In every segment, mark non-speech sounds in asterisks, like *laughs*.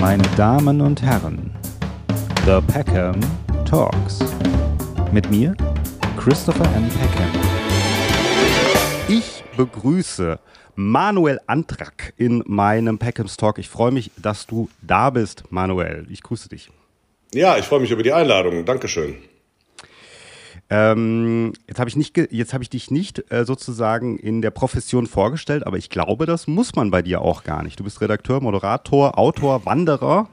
Meine Damen und Herren, The Peckham Talks. Mit mir, Christopher M. Peckham. Ich begrüße Manuel Antrak in meinem Peckhams Talk. Ich freue mich, dass du da bist, Manuel. Ich grüße dich. Ja, ich freue mich über die Einladung. Dankeschön. Ähm, jetzt habe ich, nicht jetzt hab ich dich nicht äh, sozusagen in der Profession vorgestellt, aber ich glaube, das muss man bei dir auch gar nicht. Du bist Redakteur, Moderator, Autor, Wanderer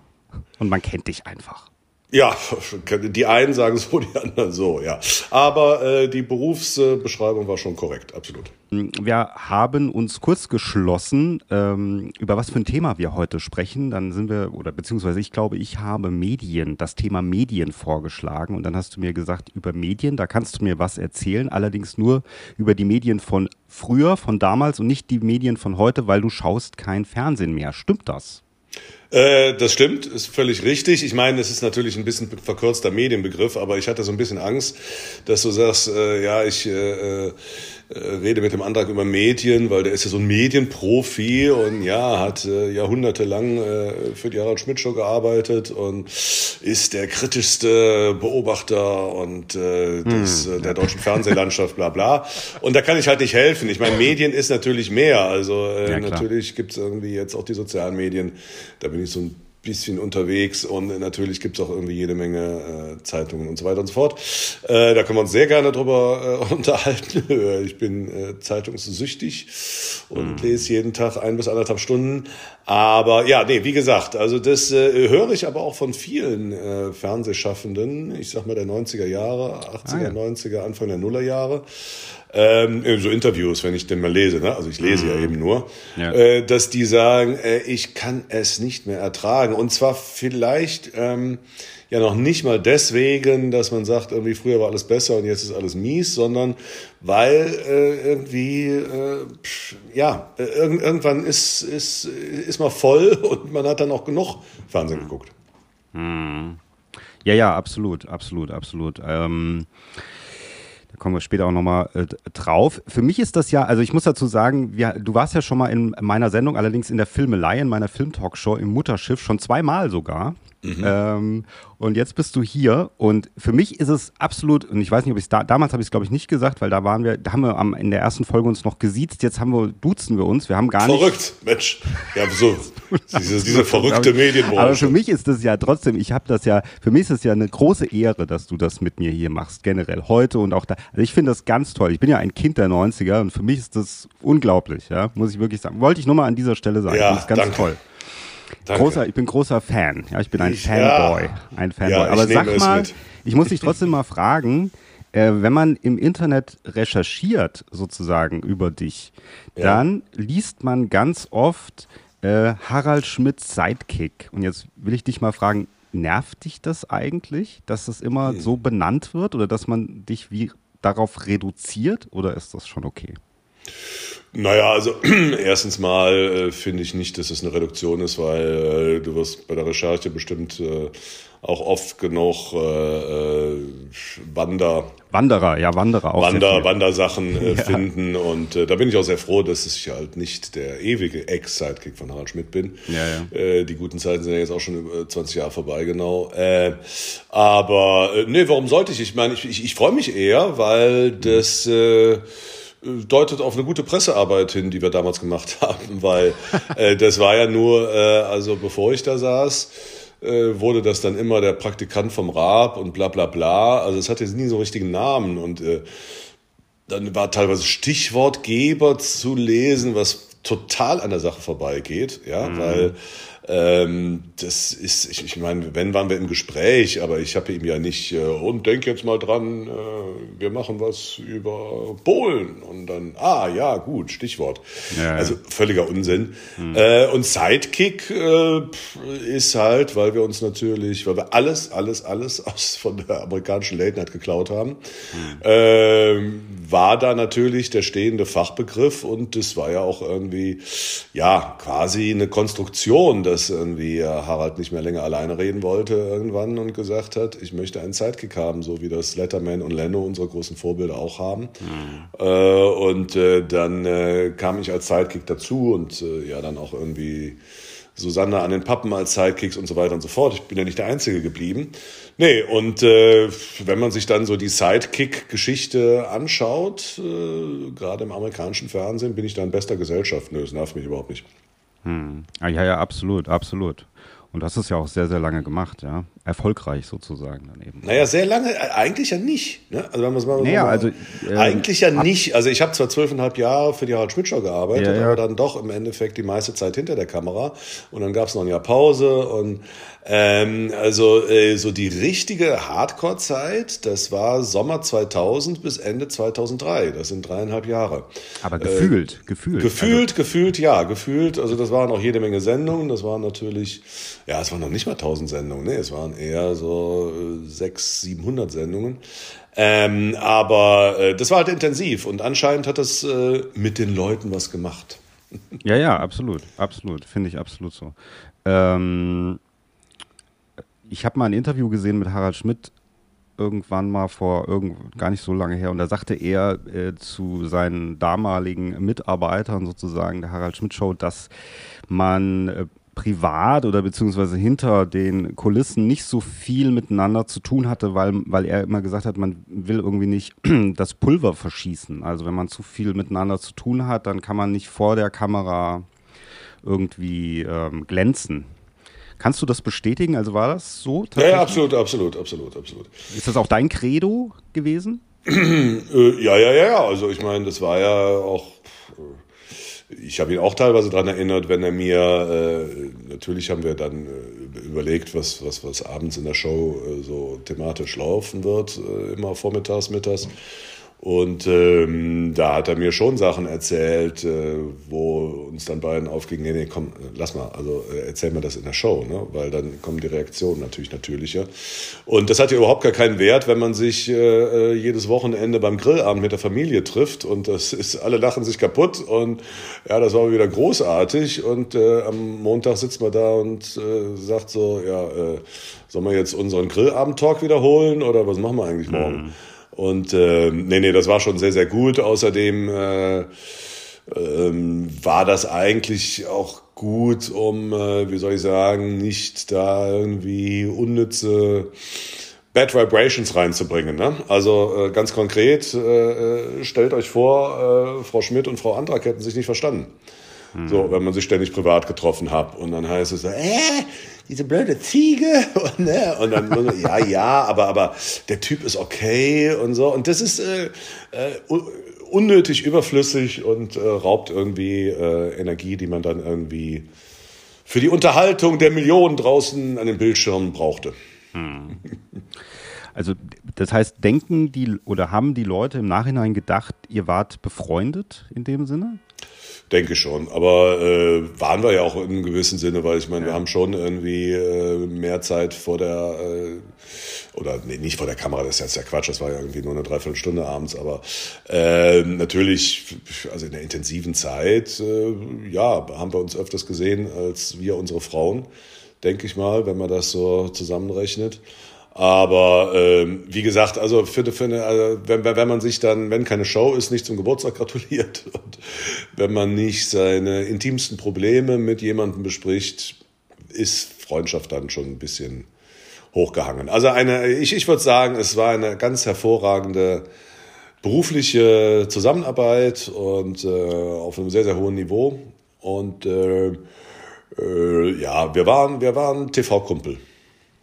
und man kennt dich einfach. Ja, *laughs* die einen sagen so, *laughs* die anderen so, ja. Aber äh, die Berufsbeschreibung war schon korrekt, absolut. Wir haben uns kurz geschlossen, ähm, über was für ein Thema wir heute sprechen. Dann sind wir, oder beziehungsweise ich glaube, ich habe Medien, das Thema Medien vorgeschlagen. Und dann hast du mir gesagt, über Medien, da kannst du mir was erzählen, allerdings nur über die Medien von früher, von damals und nicht die Medien von heute, weil du schaust kein Fernsehen mehr. Stimmt das? Äh, das stimmt, ist völlig richtig. Ich meine, es ist natürlich ein bisschen verkürzter Medienbegriff, aber ich hatte so ein bisschen Angst, dass du sagst, äh, ja, ich äh, äh rede mit dem Antrag über Medien, weil der ist ja so ein Medienprofi und ja, hat äh, jahrhundertelang äh, für die Harald Schmidt Show gearbeitet und ist der kritischste Beobachter und äh, des, hm. äh, der deutschen Fernsehlandschaft, bla bla. Und da kann ich halt nicht helfen. Ich meine, Medien ist natürlich mehr. Also äh, ja, natürlich gibt's irgendwie jetzt auch die sozialen Medien. Da bin ich so ein bisschen unterwegs und natürlich gibt es auch irgendwie jede Menge äh, Zeitungen und so weiter und so fort. Äh, da können wir uns sehr gerne drüber äh, *laughs* unterhalten. ich bin äh, zeitungssüchtig und mhm. lese jeden Tag ein bis anderthalb Stunden. Aber ja, nee, wie gesagt, also das äh, höre ich aber auch von vielen äh, Fernsehschaffenden, ich sag mal der 90er Jahre, 80er, ah, ja. 90er, Anfang der Nullerjahre ähm, so Interviews, wenn ich den mal lese, ne? also ich lese mhm. ja eben nur, ja. Äh, dass die sagen, äh, ich kann es nicht mehr ertragen. Und zwar vielleicht ähm, ja noch nicht mal deswegen, dass man sagt, irgendwie früher war alles besser und jetzt ist alles mies, sondern weil äh, irgendwie, äh, ja, äh, irg irgendwann ist, ist, ist man voll *laughs* und man hat dann auch genug Fernsehen geguckt. Mhm. Ja, ja, absolut, absolut, absolut. Ähm kommen wir später auch nochmal äh, drauf. Für mich ist das ja, also ich muss dazu sagen, wir, du warst ja schon mal in meiner Sendung, allerdings in der Filmelei, in meiner Filmtalkshow im Mutterschiff, schon zweimal sogar. Mhm. Ähm, und jetzt bist du hier und für mich ist es absolut, und ich weiß nicht, ob ich es da, damals habe ich es glaube ich nicht gesagt, weil da waren wir, da haben wir am, in der ersten Folge uns noch gesiezt, jetzt haben wir, duzen wir uns, wir haben gar nicht. Verrückt, Mensch. Ja, so, *laughs* diese, diese verrückte Medienbranche. Aber für mich ist das ja trotzdem, ich habe das ja, für mich ist es ja eine große Ehre, dass du das mit mir hier machst, generell, heute und auch da. Also ich finde das ganz toll. Ich bin ja ein Kind der 90er und für mich ist das unglaublich, ja, muss ich wirklich sagen. Wollte ich nur mal an dieser Stelle sagen. Ja, das ist ganz danke. toll. Großer, ich bin großer Fan. Ja, ich bin ein ich, Fanboy. Ja. Ein Fanboy. Ja, Aber sag mal, ich muss dich trotzdem mal fragen, äh, wenn man im Internet recherchiert, sozusagen über dich, dann liest man ganz oft äh, Harald Schmidts Sidekick. Und jetzt will ich dich mal fragen, nervt dich das eigentlich, dass das immer hm. so benannt wird oder dass man dich wie darauf reduziert oder ist das schon okay? Naja, also *clears throat* erstens mal äh, finde ich nicht, dass es eine Reduktion ist, weil äh, du wirst bei der Recherche bestimmt äh, auch oft genug äh, äh, Wander Wanderer, ja Wanderer auch Wander, Wandersachen äh, *laughs* ja. finden und da bin ich auch sehr froh, dass ich halt nicht der ewige Ex-Sidekick von Harald Schmidt bin. Ja, ja. Die guten Zeiten sind ja jetzt auch schon über 20 Jahre vorbei, genau. Aber nee, warum sollte ich? Ich meine, ich, ich, ich freue mich eher, weil das äh, deutet auf eine gute Pressearbeit hin, die wir damals gemacht *laughs* haben, weil äh, das war ja nur, äh, also bevor ich da saß, äh, wurde das dann immer der Praktikant vom Raab und bla bla bla. Also es hatte jetzt nie so einen richtigen Namen und äh, dann war teilweise Stichwortgeber zu lesen, was total an der Sache vorbeigeht, ja, mhm. weil das ist, ich, ich meine, wenn waren wir im Gespräch, aber ich habe ihm ja nicht, äh, und denk jetzt mal dran, äh, wir machen was über Polen und dann, ah ja, gut, Stichwort. Ja, also völliger Unsinn. Hm. Äh, und Sidekick äh, ist halt, weil wir uns natürlich, weil wir alles, alles, alles *laughs* aus von der amerikanischen Late Night geklaut haben, hm. äh, war da natürlich der stehende Fachbegriff und das war ja auch irgendwie, ja, quasi eine Konstruktion, dass dass irgendwie Harald nicht mehr länger alleine reden wollte irgendwann und gesagt hat, ich möchte einen Sidekick haben, so wie das Letterman und Leno, unsere großen Vorbilder, auch haben. Mhm. Äh, und äh, dann äh, kam ich als Sidekick dazu und äh, ja, dann auch irgendwie Susanne an den Pappen als Sidekicks und so weiter und so fort. Ich bin ja nicht der Einzige geblieben. Nee, und äh, wenn man sich dann so die Sidekick-Geschichte anschaut, äh, gerade im amerikanischen Fernsehen, bin ich da in bester Gesellschaft. Nö, das nervt mich überhaupt nicht. Hm. Ah, ja, ja, absolut, absolut. Und das ist ja auch sehr, sehr lange gemacht, ja. Erfolgreich sozusagen dann eben. Naja, sehr lange, äh, eigentlich ja nicht. Ne? Also wenn man es mal, naja, mal also, äh, eigentlich ja nicht. Also ich habe zwar zwölfeinhalb Jahre für die Harald Schmidt Show gearbeitet, ja, ja. aber dann doch im Endeffekt die meiste Zeit hinter der Kamera. Und dann gab es noch ein Jahr Pause und ähm, also äh, so die richtige Hardcore-Zeit, das war Sommer 2000 bis Ende 2003. Das sind dreieinhalb Jahre. Aber gefühlt, äh, gefühlt. Gefühlt, also. gefühlt, ja, gefühlt. Also das waren auch jede Menge Sendungen. Das waren natürlich, ja, es waren noch nicht mal 1000 Sendungen. Nee, es waren eher so äh, 600, 700 Sendungen. Ähm, aber äh, das war halt intensiv und anscheinend hat das äh, mit den Leuten was gemacht. Ja, ja, absolut, absolut, finde ich absolut so. Ähm, ich habe mal ein Interview gesehen mit Harald Schmidt irgendwann mal vor irgend, gar nicht so lange her und da sagte er äh, zu seinen damaligen Mitarbeitern sozusagen der Harald Schmidt Show, dass man äh, privat oder beziehungsweise hinter den Kulissen nicht so viel miteinander zu tun hatte, weil, weil er immer gesagt hat, man will irgendwie nicht *clears throat* das Pulver verschießen. Also wenn man zu viel miteinander zu tun hat, dann kann man nicht vor der Kamera irgendwie ähm, glänzen. Kannst du das bestätigen? Also war das so? Ja, ja, absolut, absolut, absolut, absolut. Ist das auch dein Credo gewesen? *clears throat* Äh, ja, ja, ja. Also ich meine, das war ja auch. Ich habe ihn auch teilweise daran erinnert, wenn er mir, äh, natürlich haben wir dann äh, überlegt, was, was, was abends in der Show äh, so thematisch laufen wird, äh, immer vormittags, mittags. Und ähm, da hat er mir schon Sachen erzählt, äh, wo uns dann beiden aufging, nee, nee, komm, lass mal, also äh, erzähl mir das in der Show, ne? weil dann kommen die Reaktionen natürlich natürlicher. Und das hat ja überhaupt gar keinen Wert, wenn man sich äh, äh, jedes Wochenende beim Grillabend mit der Familie trifft und das ist, alle lachen sich kaputt und ja, das war wieder großartig und äh, am Montag sitzt man da und äh, sagt so, ja, äh, sollen wir jetzt unseren Grillabend-Talk wiederholen oder was machen wir eigentlich morgen? Mhm. Und äh, nee, nee, das war schon sehr, sehr gut. Außerdem äh, ähm, war das eigentlich auch gut, um, äh, wie soll ich sagen, nicht da irgendwie unnütze Bad Vibrations reinzubringen. Ne? Also äh, ganz konkret, äh, äh stellt euch vor, äh, Frau Schmidt und Frau Andrak hätten sich nicht verstanden. Hm. So, wenn man sich ständig privat getroffen hat. Und dann heißt es, äh, diese blöde Ziege und, *laughs* ne, und dann man, ja ja aber aber der Typ ist okay und so und das ist äh, äh, unnötig überflüssig und äh, raubt irgendwie äh, Energie die man dann irgendwie für die Unterhaltung der Millionen draußen an den Bildschirmen brauchte hm. Also das heißt, denken die oder haben die Leute im Nachhinein gedacht, ihr wart befreundet in dem Sinne? Denke schon. Aber äh, waren wir ja auch in einem gewissen Sinne, weil ich meine, ja. wir haben schon irgendwie äh, mehr Zeit vor der, äh, oder nee, nicht vor der Kamera, das ist jetzt ja Quatsch, das war ja irgendwie nur eine Dreiviertelstunde abends, aber äh, natürlich, also in der intensiven Zeit, äh, ja, haben wir uns öfters gesehen als wir unsere Frauen, denke ich mal, wenn man das so zusammenrechnet. Aber ähm, wie gesagt, also für, für eine, also wenn, wenn man sich dann, wenn keine Show ist, nicht zum Geburtstag gratuliert *laughs* und wenn man nicht seine intimsten Probleme mit jemandem bespricht, ist Freundschaft dann schon ein bisschen hochgehangen. Also eine, ich, ich würde sagen, es war eine ganz hervorragende berufliche Zusammenarbeit und äh, auf einem sehr, sehr hohen Niveau. Und äh, äh, ja, wir waren, wir waren TV-Kumpel.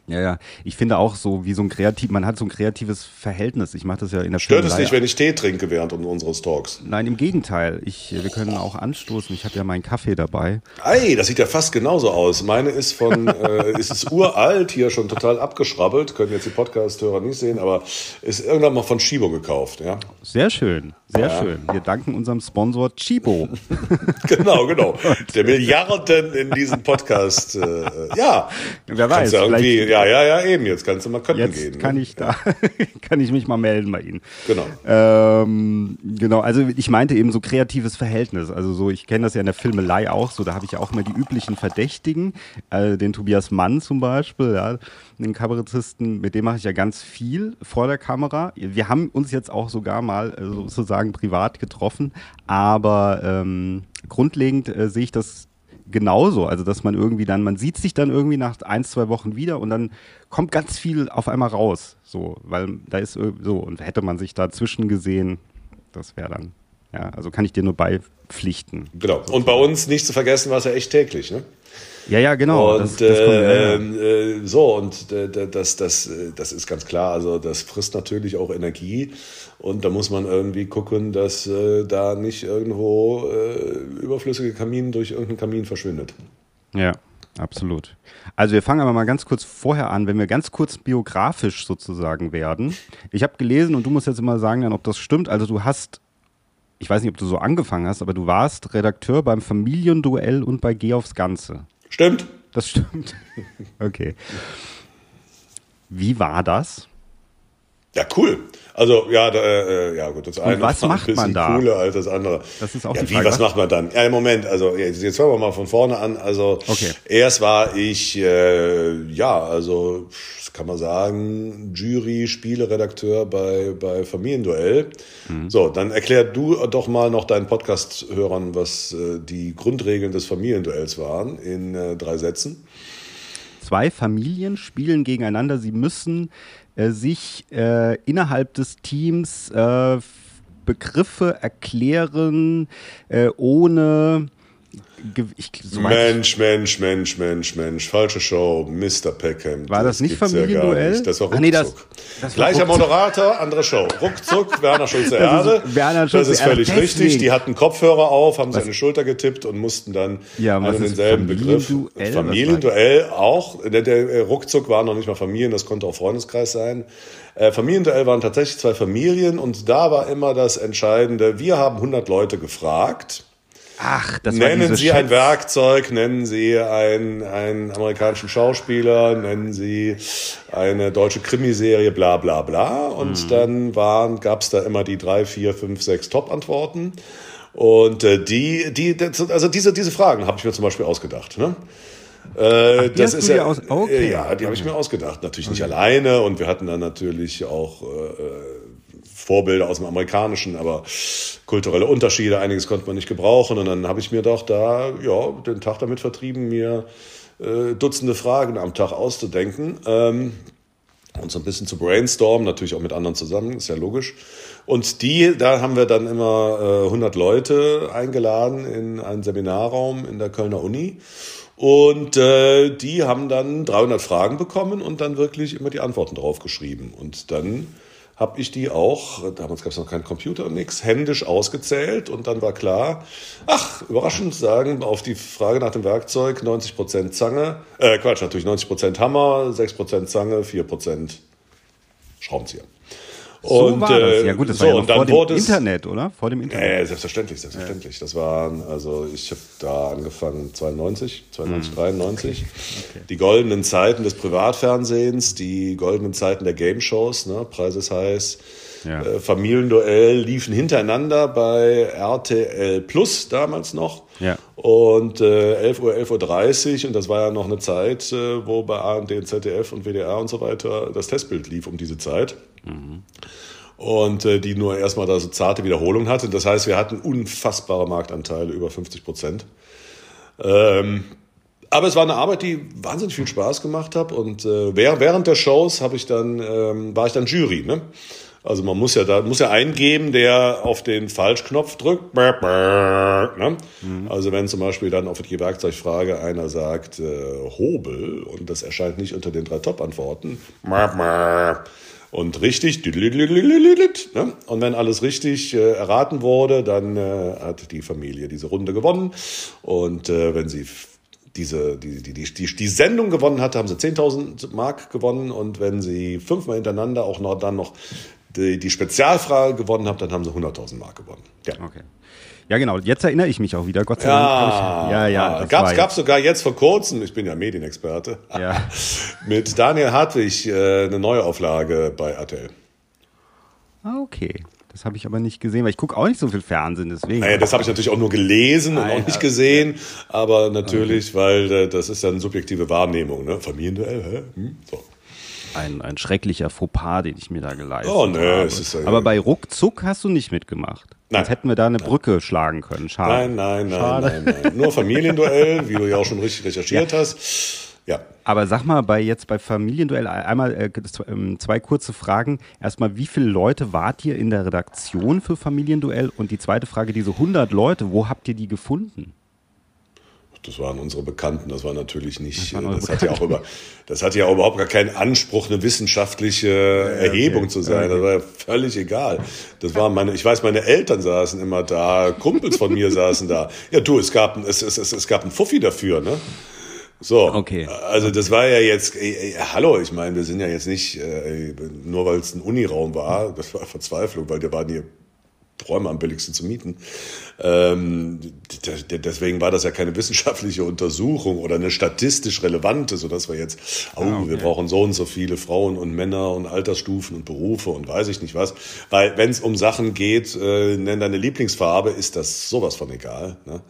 Ja, ja. Ich finde auch so, wie so ein kreativ, man hat so ein kreatives Verhältnis. Ich mache das ja in der Stört es nicht, wenn ich Tee trinke während unseres Talks? Nein, im Gegenteil. Ich, wir können auch anstoßen. Ich habe ja meinen Kaffee dabei. Ei, das sieht ja fast genauso aus. Meine ist von, *laughs* äh, ist es uralt, hier schon total abgeschrabbelt. Können jetzt die Podcast-Hörer nicht sehen, aber ist irgendwann mal von Chibo gekauft, ja. Sehr schön, sehr ja. schön. Wir danken unserem Sponsor Chibo. *laughs* genau, genau. *laughs* Der Milliarden in diesem Podcast, äh, ja. Wer weiß, vielleicht ja, ja, ja, eben. Jetzt kannst du mal könnten Jetzt gehen. Ne? Kann ich da, *laughs* kann ich mich mal melden bei Ihnen. Genau. Ähm, genau, also ich meinte eben so kreatives Verhältnis. Also so, ich kenne das ja in der Filmelei auch so, da habe ich ja auch immer die üblichen Verdächtigen, äh, den Tobias Mann zum Beispiel, ja, den Kabarettisten, mit dem mache ich ja ganz viel vor der Kamera. Wir haben uns jetzt auch sogar mal äh, sozusagen privat getroffen, aber ähm, grundlegend äh, sehe ich das genauso. Also, dass man irgendwie dann, man sieht sich dann irgendwie nach ein, zwei Wochen wieder und dann kommt ganz viel auf einmal raus. So, weil da ist so, und hätte man sich dazwischen gesehen, das wäre dann, ja, also kann ich dir nur beipflichten. Genau. Und bei uns nicht zu vergessen, war es ja echt täglich, ne? Ja, ja, genau. Und das, das kommt, äh, äh, so, und äh, das, das, das ist ganz klar. Also, das frisst natürlich auch Energie. Und da muss man irgendwie gucken, dass äh, da nicht irgendwo äh, überflüssige Kamin durch irgendeinen Kamin verschwindet. Ja, absolut. Also, wir fangen aber mal ganz kurz vorher an, wenn wir ganz kurz biografisch sozusagen werden. Ich habe gelesen und du musst jetzt immer sagen, dann, ob das stimmt. Also, du hast ich weiß nicht, ob du so angefangen hast, aber du warst Redakteur beim Familienduell und bei Geh aufs Ganze. Stimmt. Das stimmt. *laughs* Okay. Wie war das? Ja, cool. Also, ja, da, äh, ja gut, das eine was macht ein man da? cooler als das andere. Das ist auch ja, die wie, Frage. was macht man dann? Ja, im Moment, also jetzt, jetzt fangen wir mal von vorne an. Also, okay. erst war ich, äh, ja, also, kann man sagen, Jury, Spieleredakteur bei, bei Familienduell. Mhm. So, dann erklär du doch mal noch deinen Podcast-Hörern, was äh, die Grundregeln des Familienduells waren, in äh, drei Sätzen. Zwei Familien spielen gegeneinander. Sie müssen äh, sich äh, innerhalb des Teams äh, Begriffe erklären, äh, ohne ich, so Mensch, Mensch, Mensch, Mensch, Mensch, falsche Show, Mr. Peckham. War das, das nicht Familienduell? Ja das war Ruckzuck. Nee, das, das Gleicher ruckzuck. Moderator, andere Show. Ruckzuck, Werner Schulze *laughs* Erde. Werner Schulze das ist völlig Erde. richtig. Die hatten Kopfhörer auf, haben seine Schulter getippt und mussten dann ja, einen denselben Begriff. Familienduell auch. Der, der Ruckzuck war noch nicht mal Familien, das konnte auch Freundeskreis sein. Äh, Familienduell waren tatsächlich zwei Familien und da war immer das Entscheidende. Wir haben 100 Leute gefragt Ach, das nennen war Sie ein Werkzeug, nennen Sie einen, einen amerikanischen Schauspieler, nennen Sie eine deutsche Krimiserie, bla bla bla. Und mhm. dann waren, gab es da immer die drei, vier, fünf, sechs Top-Antworten. Und äh, die, die, also diese, diese Fragen habe ich mir zum Beispiel ausgedacht. Ne? Äh, Ach, das ist ja, aus okay. ja, die habe ich mir ausgedacht. Natürlich okay. nicht alleine und wir hatten dann natürlich auch äh, Vorbilder aus dem Amerikanischen, aber kulturelle Unterschiede, einiges konnte man nicht gebrauchen. Und dann habe ich mir doch da ja, den Tag damit vertrieben, mir äh, Dutzende Fragen am Tag auszudenken. Ähm, und so ein bisschen zu brainstormen, natürlich auch mit anderen zusammen, ist ja logisch. Und die, da haben wir dann immer äh, 100 Leute eingeladen in einen Seminarraum in der Kölner Uni. Und äh, die haben dann 300 Fragen bekommen und dann wirklich immer die Antworten drauf geschrieben. Und dann habe ich die auch, damals gab es noch keinen Computer und nichts, händisch ausgezählt und dann war klar, ach, überraschend sagen, auf die Frage nach dem Werkzeug 90% Zange, äh, Quatsch, natürlich 90% Hammer, 6% Zange, 4% Schraubenzieher. So und, war das. Äh, ja gut, das so, war ja und dann vor dem Internet, oder? Vor dem Internet. Äh, selbstverständlich, selbstverständlich. Das waren, also ich habe da angefangen 92, 92, hm. 93. Okay. Die goldenen Zeiten des Privatfernsehens, die goldenen Zeiten der Game-Shows, ne? Preis ist heiß. Ja. Äh, Familienduell liefen hintereinander bei RTL Plus damals noch. Ja. Und äh, 11 Uhr, 11.30 Uhr, und das war ja noch eine Zeit, äh, wo bei ARD, ZDF und WDR und so weiter das Testbild lief um diese Zeit. Mhm. Und äh, die nur erstmal da so zarte Wiederholung hatte. Das heißt, wir hatten unfassbare Marktanteile, über 50 Prozent. Ähm, aber es war eine Arbeit, die wahnsinnig viel Spaß gemacht hat. Und äh, während der Shows habe ich dann, ähm, war ich dann Jury. Ne? Also man muss ja da muss ja eingeben, der auf den Falschknopf drückt. Ne? Mhm. Also wenn zum Beispiel dann auf die Werkzeugfrage einer sagt äh, Hobel und das erscheint nicht unter den drei Top-Antworten. Und richtig, und wenn alles richtig erraten wurde, dann hat die Familie diese Runde gewonnen. Und wenn sie diese, die, die, die, die, Sendung gewonnen hatte, haben sie 10.000 Mark gewonnen. Und wenn sie fünfmal hintereinander auch noch dann noch die, die Spezialfrage gewonnen habe, dann haben sie 100.000 Mark gewonnen. Ja. Okay. Ja, genau. Jetzt erinnere ich mich auch wieder. Gott sei Dank. Ja, ja, ja. ja gab's, gab's sogar jetzt vor kurzem, ich bin ja Medienexperte, ja. *laughs* mit Daniel Hartwig äh, eine Neuauflage bei RTL. Ah, okay. Das habe ich aber nicht gesehen, weil ich gucke auch nicht so viel Fernsehen, deswegen. Naja, das habe ich natürlich auch nur gelesen und ah, auch nicht gesehen, aber natürlich, weil äh, das ist ja eine subjektive Wahrnehmung, ne? Familienduell, hä? Hm? So. ein, ein schrecklicher Fauxpas, den ich mir da geleistet Oh, nee, habe. es ist, äh, Aber bei Ruckzuck hast du nicht mitgemacht. Nein. Sonst hätten wir da eine Brücke schlagen können. Schade. Nein, nein, nein, Schade. nein, nein. Nur Familienduell, *laughs* wie du ja auch schon richtig recherchiert hast. Ja. Aber sag mal, bei jetzt bei Familienduell einmal äh, ähm, zwei kurze Fragen. Erstmal, wie viele Leute wart ihr in der Redaktion für Familienduell? Und die zweite Frage, diese 100 Leute, wo habt ihr die gefunden? Das waren unsere Bekannten, das war natürlich nicht, Das äh, das hat ja auch über, das hat ja überhaupt gar keinen Anspruch, eine wissenschaftliche Erhebung zu sein. Das war ja völlig egal. Das waren meine, ich weiß, meine Eltern saßen immer da, Kumpels von mir *laughs* saßen da. Ja, du, es gab, es, es, es, es gab einen Fuffi dafür, ne? So, Okay. also das war ja jetzt, ey, ey, hallo, ich meine, wir sind ja jetzt nicht, äh, nur weil es ein Uniraum war, das war Verzweiflung, weil der waren hier Räume am billigsten zu mieten. Ähm, deswegen war das ja keine wissenschaftliche Untersuchung oder eine statistisch relevante, sodass wir jetzt, oh, Ah, wir brauchen so und so viele Frauen und Männer und Altersstufen und Berufe und weiß ich nicht was. Weil wenn es um Sachen geht, äh, nenn deine Lieblingsfarbe, ist das sowas von egal. Ne?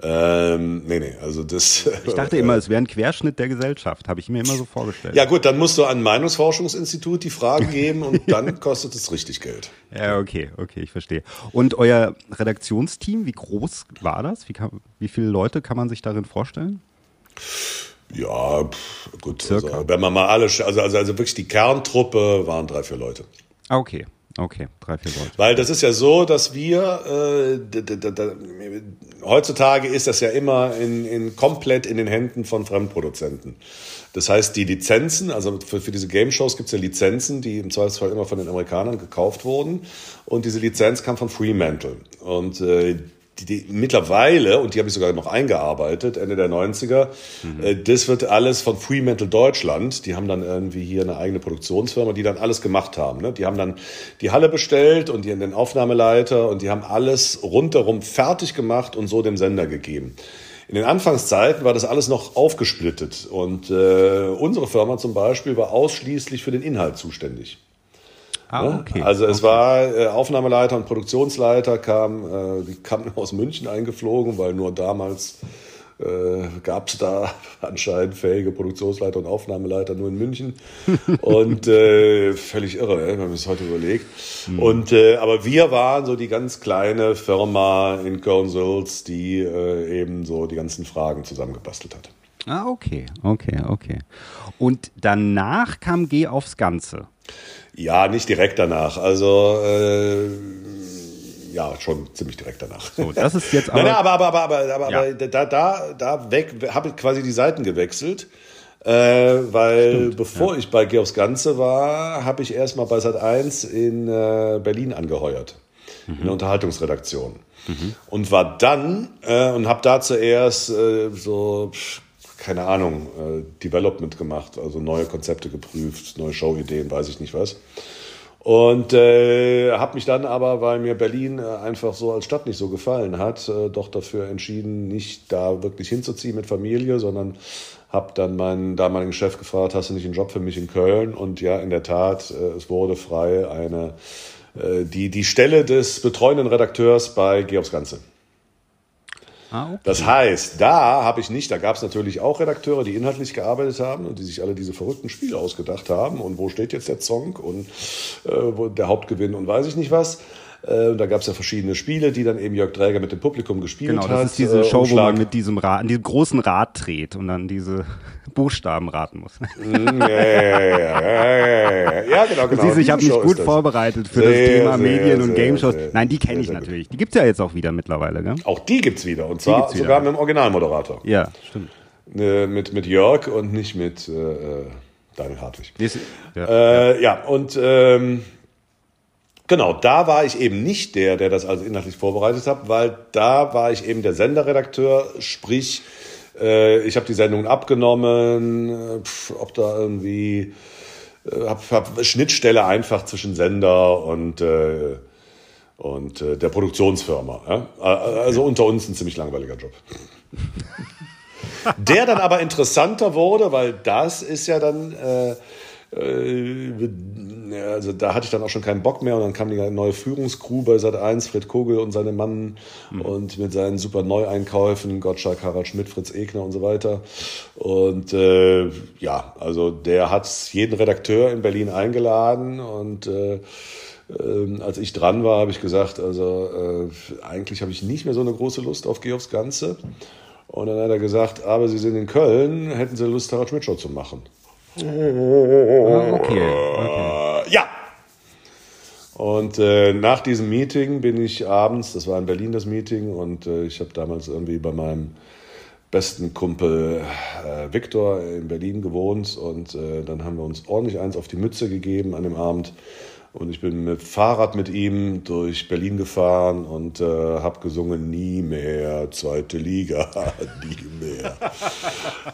Ähm, nee, nee, also das. *laughs* Ich dachte immer, es wäre ein Querschnitt der Gesellschaft. Habe ich mir immer so vorgestellt. Ja gut, dann musst du an ein Meinungsforschungsinstitut die Fragen geben und *laughs* dann kostet es richtig Geld. Ja, okay, okay, ich verstehe. Und euer Redaktionsteam, wie groß war das? Wie, kann, wie viele Leute kann man sich darin vorstellen? Ja, gut. Also, wenn man mal alle, also, also, also wirklich die Kerntruppe waren drei, vier Leute. Ah, okay, okay, drei, vier Leute. Weil das ist ja so, dass wir, äh, heutzutage ist das ja immer in, in komplett in den Händen von Fremdproduzenten. Das heißt, die Lizenzen, also für, für diese Game-Shows gibt es ja Lizenzen, die im Zweifelsfall immer von den Amerikanern gekauft wurden. Und diese Lizenz kam von Fremantle. Und äh, die, die, mittlerweile, und die habe ich sogar noch eingearbeitet, Ende der 90er, äh, das wird alles von Fremantle Deutschland. Die haben dann irgendwie hier eine eigene Produktionsfirma, die dann alles gemacht haben. Ne? Die haben dann die Halle bestellt und die, den Aufnahmeleiter und die haben alles rundherum fertig gemacht und so dem Sender gegeben. In den Anfangszeiten war das alles noch aufgesplittet und äh, unsere Firma zum Beispiel war ausschließlich für den Inhalt zuständig. Ah, Ne? okay. Also es war äh, Aufnahmeleiter und Produktionsleiter kam, äh, die kamen *laughs* aus München eingeflogen, weil nur damals äh, gab es da *laughs* anscheinend fähige Produktionsleiter und Aufnahmeleiter nur in München. *laughs* und äh, völlig irre, ey, wenn man es heute überlegt. Und äh, aber wir waren so die ganz kleine Firma in Köln-Sülz, die äh, eben so die ganzen Fragen zusammengebastelt hat. Ah, okay, okay, okay. Und danach kam Geh aufs Ganze. Ja, nicht direkt danach. Also äh, ja, schon ziemlich direkt danach. So, das ist jetzt *laughs* aber. Nein, aber, aber, aber, aber, aber, Ja. aber da, da, da weg, habe ich quasi die Seiten gewechselt. Äh, weil bevor ich bei Georgs Ganze war, habe ich erstmal bei Sat 1 in äh, Berlin angeheuert. In der Unterhaltungsredaktion. Und war dann und habe da zuerst äh, so, keine Ahnung, äh, Development gemacht, also neue Konzepte geprüft, neue Showideen, weiß ich nicht was. Und äh, habe mich dann aber, weil mir Berlin äh, einfach so als Stadt nicht so gefallen hat, äh, doch dafür entschieden, nicht da wirklich hinzuziehen mit Familie, sondern habe dann meinen damaligen Chef gefragt, hast du nicht einen Job für mich in Köln? Und ja, in der Tat, äh, es wurde frei eine äh, die die Stelle des betreuenden Redakteurs bei aufs Ganze. Ah, okay. Das heißt, da habe ich nicht, da gab es natürlich auch Redakteure, die inhaltlich gearbeitet haben und die sich alle diese verrückten Spiele ausgedacht haben und wo steht jetzt der Zonk und äh, wo der Hauptgewinn und weiß ich nicht was. Äh, und da gab es ja verschiedene Spiele, die dann eben Jörg Träger mit dem Publikum gespielt Genau, hat. das ist diese äh, Show, wo Umschlag. man mit diesem Rad, an diesem großen Rad dreht und dann diese *laughs* Buchstaben raten muss. Mm, ja, ja, ja, ja, genau, genau. Siehst ich habe mich gut vorbereitet für das Thema Medien und Game Shows. Nein, die kenne ich natürlich. Die gibt's ja jetzt auch wieder mittlerweile, gell? Auch die gibt's wieder und zwar sogar mit dem Originalmoderator. Ja, stimmt. Äh, mit, mit Jörg und nicht mit äh, Daniel Hartwig. Ja, und ähm, genau, da war ich eben nicht der, der das also inhaltlich vorbereitet hat, weil da war ich eben der Senderredakteur, sprich, äh, ich habe die Sendungen abgenommen, äh, pf, ob da irgendwie, äh, hab, hab Schnittstelle einfach zwischen Sender und äh, und äh, der Produktionsfirma. Ja? Äh, Also unter uns ein ziemlich langweiliger Job. Der dann aber interessanter wurde, weil das ist ja dann, äh, äh, also da hatte ich dann auch schon keinen Bock mehr und dann kam die neue Führungskrew bei Sat 1, Fred Kogel und seine Mann mhm. und mit seinen super Neueinkäufen, Gottschalk, Harald Schmidt, Fritz Egner und so weiter. Und äh, ja, also der hat jeden Redakteur in Berlin eingeladen und äh, äh, als ich dran war, habe ich gesagt, also äh, eigentlich habe ich nicht mehr so eine große Lust auf Geh aufs Ganze. Und dann hat er gesagt, aber Sie sind in Köln, hätten Sie Lust, Harald Schmidt Show zu machen. Ah, okay. okay. Ja. Und äh, nach diesem Meeting bin ich abends, das war in Berlin das Meeting, und äh, ich habe damals irgendwie bei meinem besten Kumpel äh, Viktor in Berlin gewohnt und äh, dann haben wir uns ordentlich eins auf die Mütze gegeben an dem Abend und ich bin mit Fahrrad mit ihm durch Berlin gefahren und äh, habe gesungen, nie mehr zweite Liga, *laughs* nie mehr.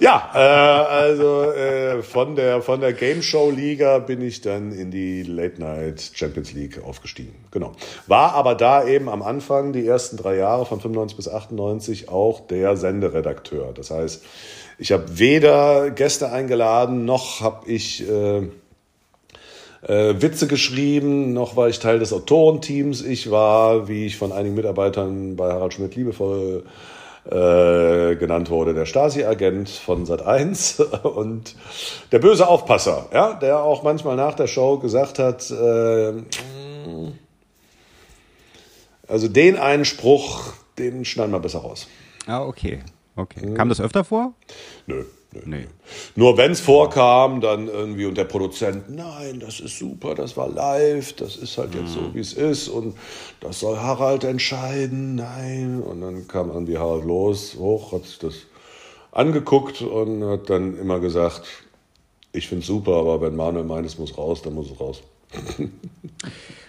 ja, äh, also äh, von der, von der Game Show Liga bin ich dann in die Late Night Champions League aufgestiegen. Genau. War aber da eben am Anfang, die ersten drei Jahre von 95 bis 98, auch der Senderedakteur. Das heißt, ich habe weder Gäste eingeladen, noch habe ich... Äh, äh, Witze geschrieben, noch war ich Teil des Autorenteams. Ich war, wie ich von einigen Mitarbeitern bei Harald Schmidt liebevoll äh, genannt wurde, der Stasi-Agent von Sat 1 *laughs* und der böse Aufpasser, ja, der auch manchmal nach der Show gesagt hat, äh, also den einen Spruch, den schneiden wir besser raus. Ah, okay. Okay. Kam das öfter vor? Nö. Nee. Nur wenn es vorkam, dann irgendwie und der Produzent, nein, das ist super, das war live, das ist halt jetzt so, mhm. wie es ist und das soll Harald entscheiden, nein. Und dann kam irgendwie Harald los, hoch, hat sich das angeguckt und hat dann immer gesagt, ich finde es super, aber wenn Manuel meint, es muss raus, dann muss es raus.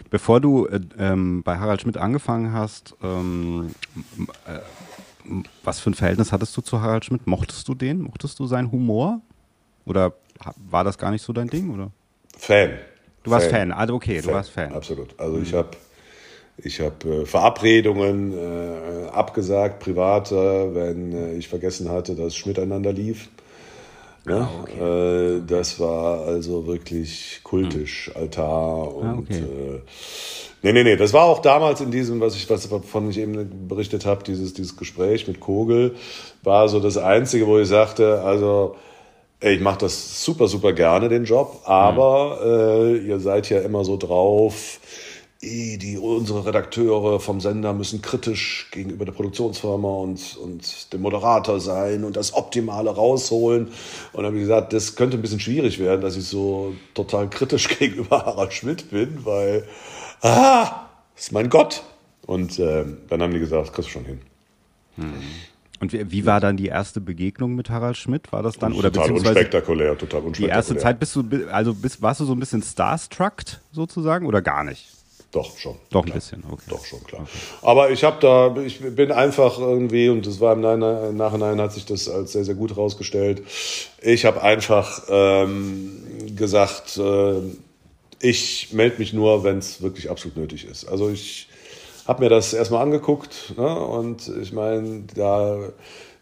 Bevor du äh, ähm, bei Harald Schmidt angefangen hast, ähm, äh, was für ein Verhältnis hattest du zu Harald Schmidt? Mochtest du den? Mochtest du seinen Humor? Oder war das gar nicht so dein Ding? Oder? Fan. Du warst Fan, Fan. also okay, Fan. du warst Fan. Absolut. Also mhm. ich habe ich hab, äh, Verabredungen äh, abgesagt, private, wenn äh, ich vergessen hatte, dass Schmidt einander lief. Ja, ah, okay. äh, das war also wirklich kultisch, mhm. Altar und ah, okay. Nee, nee, nee. Das war auch damals in diesem, was ich, was von ich eben berichtet habe, dieses, dieses Gespräch mit Kogel, war so das Einzige, wo ich sagte, also ey, ich mache das super, super gerne, den Job, aber mhm. äh, ihr seid ja immer so drauf, die, unsere Redakteure vom Sender müssen kritisch gegenüber der Produktionsfirma und, und dem Moderator sein und das Optimale rausholen. Und dann habe ich gesagt, das könnte ein bisschen schwierig werden, dass ich so total kritisch *laughs* gegenüber Harald Schmidt bin, weil ah, das ist mein Gott. Und äh, dann haben die gesagt, das kriegst du schon hin. Hm. Und wie, wie, war dann die erste Begegnung mit Harald Schmidt? War das dann oder total unspektakulär, total unspektakulär. Die erste Zeit bist du also bist, warst du so ein bisschen starstruck sozusagen oder gar nicht? Doch schon. Doch ein bisschen, okay. Doch schon klar. Okay. Aber ich habe da, ich bin einfach irgendwie und das war im Nachhinein hat sich das als sehr sehr gut herausgestellt. Ich habe einfach ähm, gesagt. Äh, ich melde mich nur, wenn es wirklich absolut nötig ist. Also ich habe mir das erstmal angeguckt ne? und ich meine, da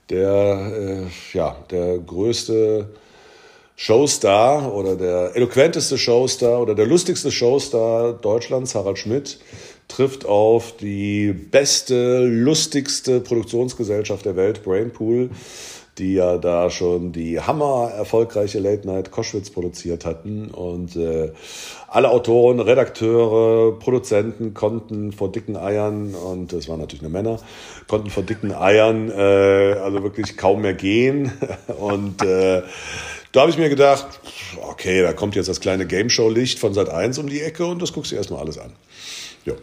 der, äh, ja, der größte Showstar oder der eloquenteste Showstar oder der lustigste Showstar Deutschlands, Harald Schmidt, trifft auf die beste, lustigste Produktionsgesellschaft der Welt, Brainpool die ja da schon die hammer erfolgreiche Late Night Koschwitz produziert hatten. Und äh, alle Autoren, Redakteure, Produzenten konnten vor dicken Eiern, und es waren natürlich nur Männer, konnten vor dicken Eiern äh, also wirklich kaum mehr gehen. *laughs* Und äh, da habe ich mir gedacht, okay, da kommt jetzt das kleine Game Show Licht von Sat 1 um die Ecke und das guckst du erstmal alles an. Ja.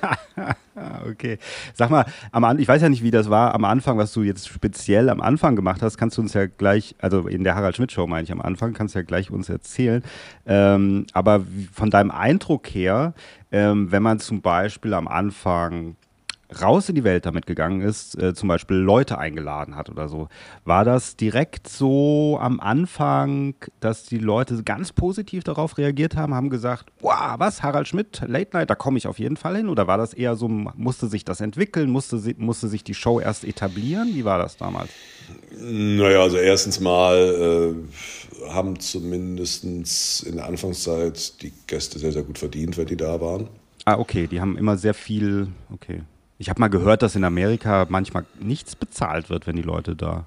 *laughs* okay. Sag mal, am, ich weiß ja nicht, wie das war am Anfang, was du jetzt speziell am Anfang gemacht hast. Kannst du uns ja gleich, also in der Harald Schmidt Show meine ich am Anfang, kannst du ja gleich uns erzählen. Ähm, aber von deinem Eindruck her, ähm, wenn man zum Beispiel am Anfang raus in die Welt damit gegangen ist, äh, zum Beispiel Leute eingeladen hat oder so, war das direkt so am Anfang, dass die Leute ganz positiv darauf reagiert haben, haben gesagt, wow, was, Harald Schmidt, Late Night, da komme ich auf jeden Fall hin? Oder war das eher so, musste sich das entwickeln, musste, musste sich die Show erst etablieren? Wie war das damals? Naja, also erstens mal äh, haben zumindest in der Anfangszeit die Gäste sehr, sehr gut verdient, wenn die da waren. Ah, okay, die haben immer sehr viel, okay. Ich habe mal gehört, dass in Amerika manchmal nichts bezahlt wird, wenn die Leute da.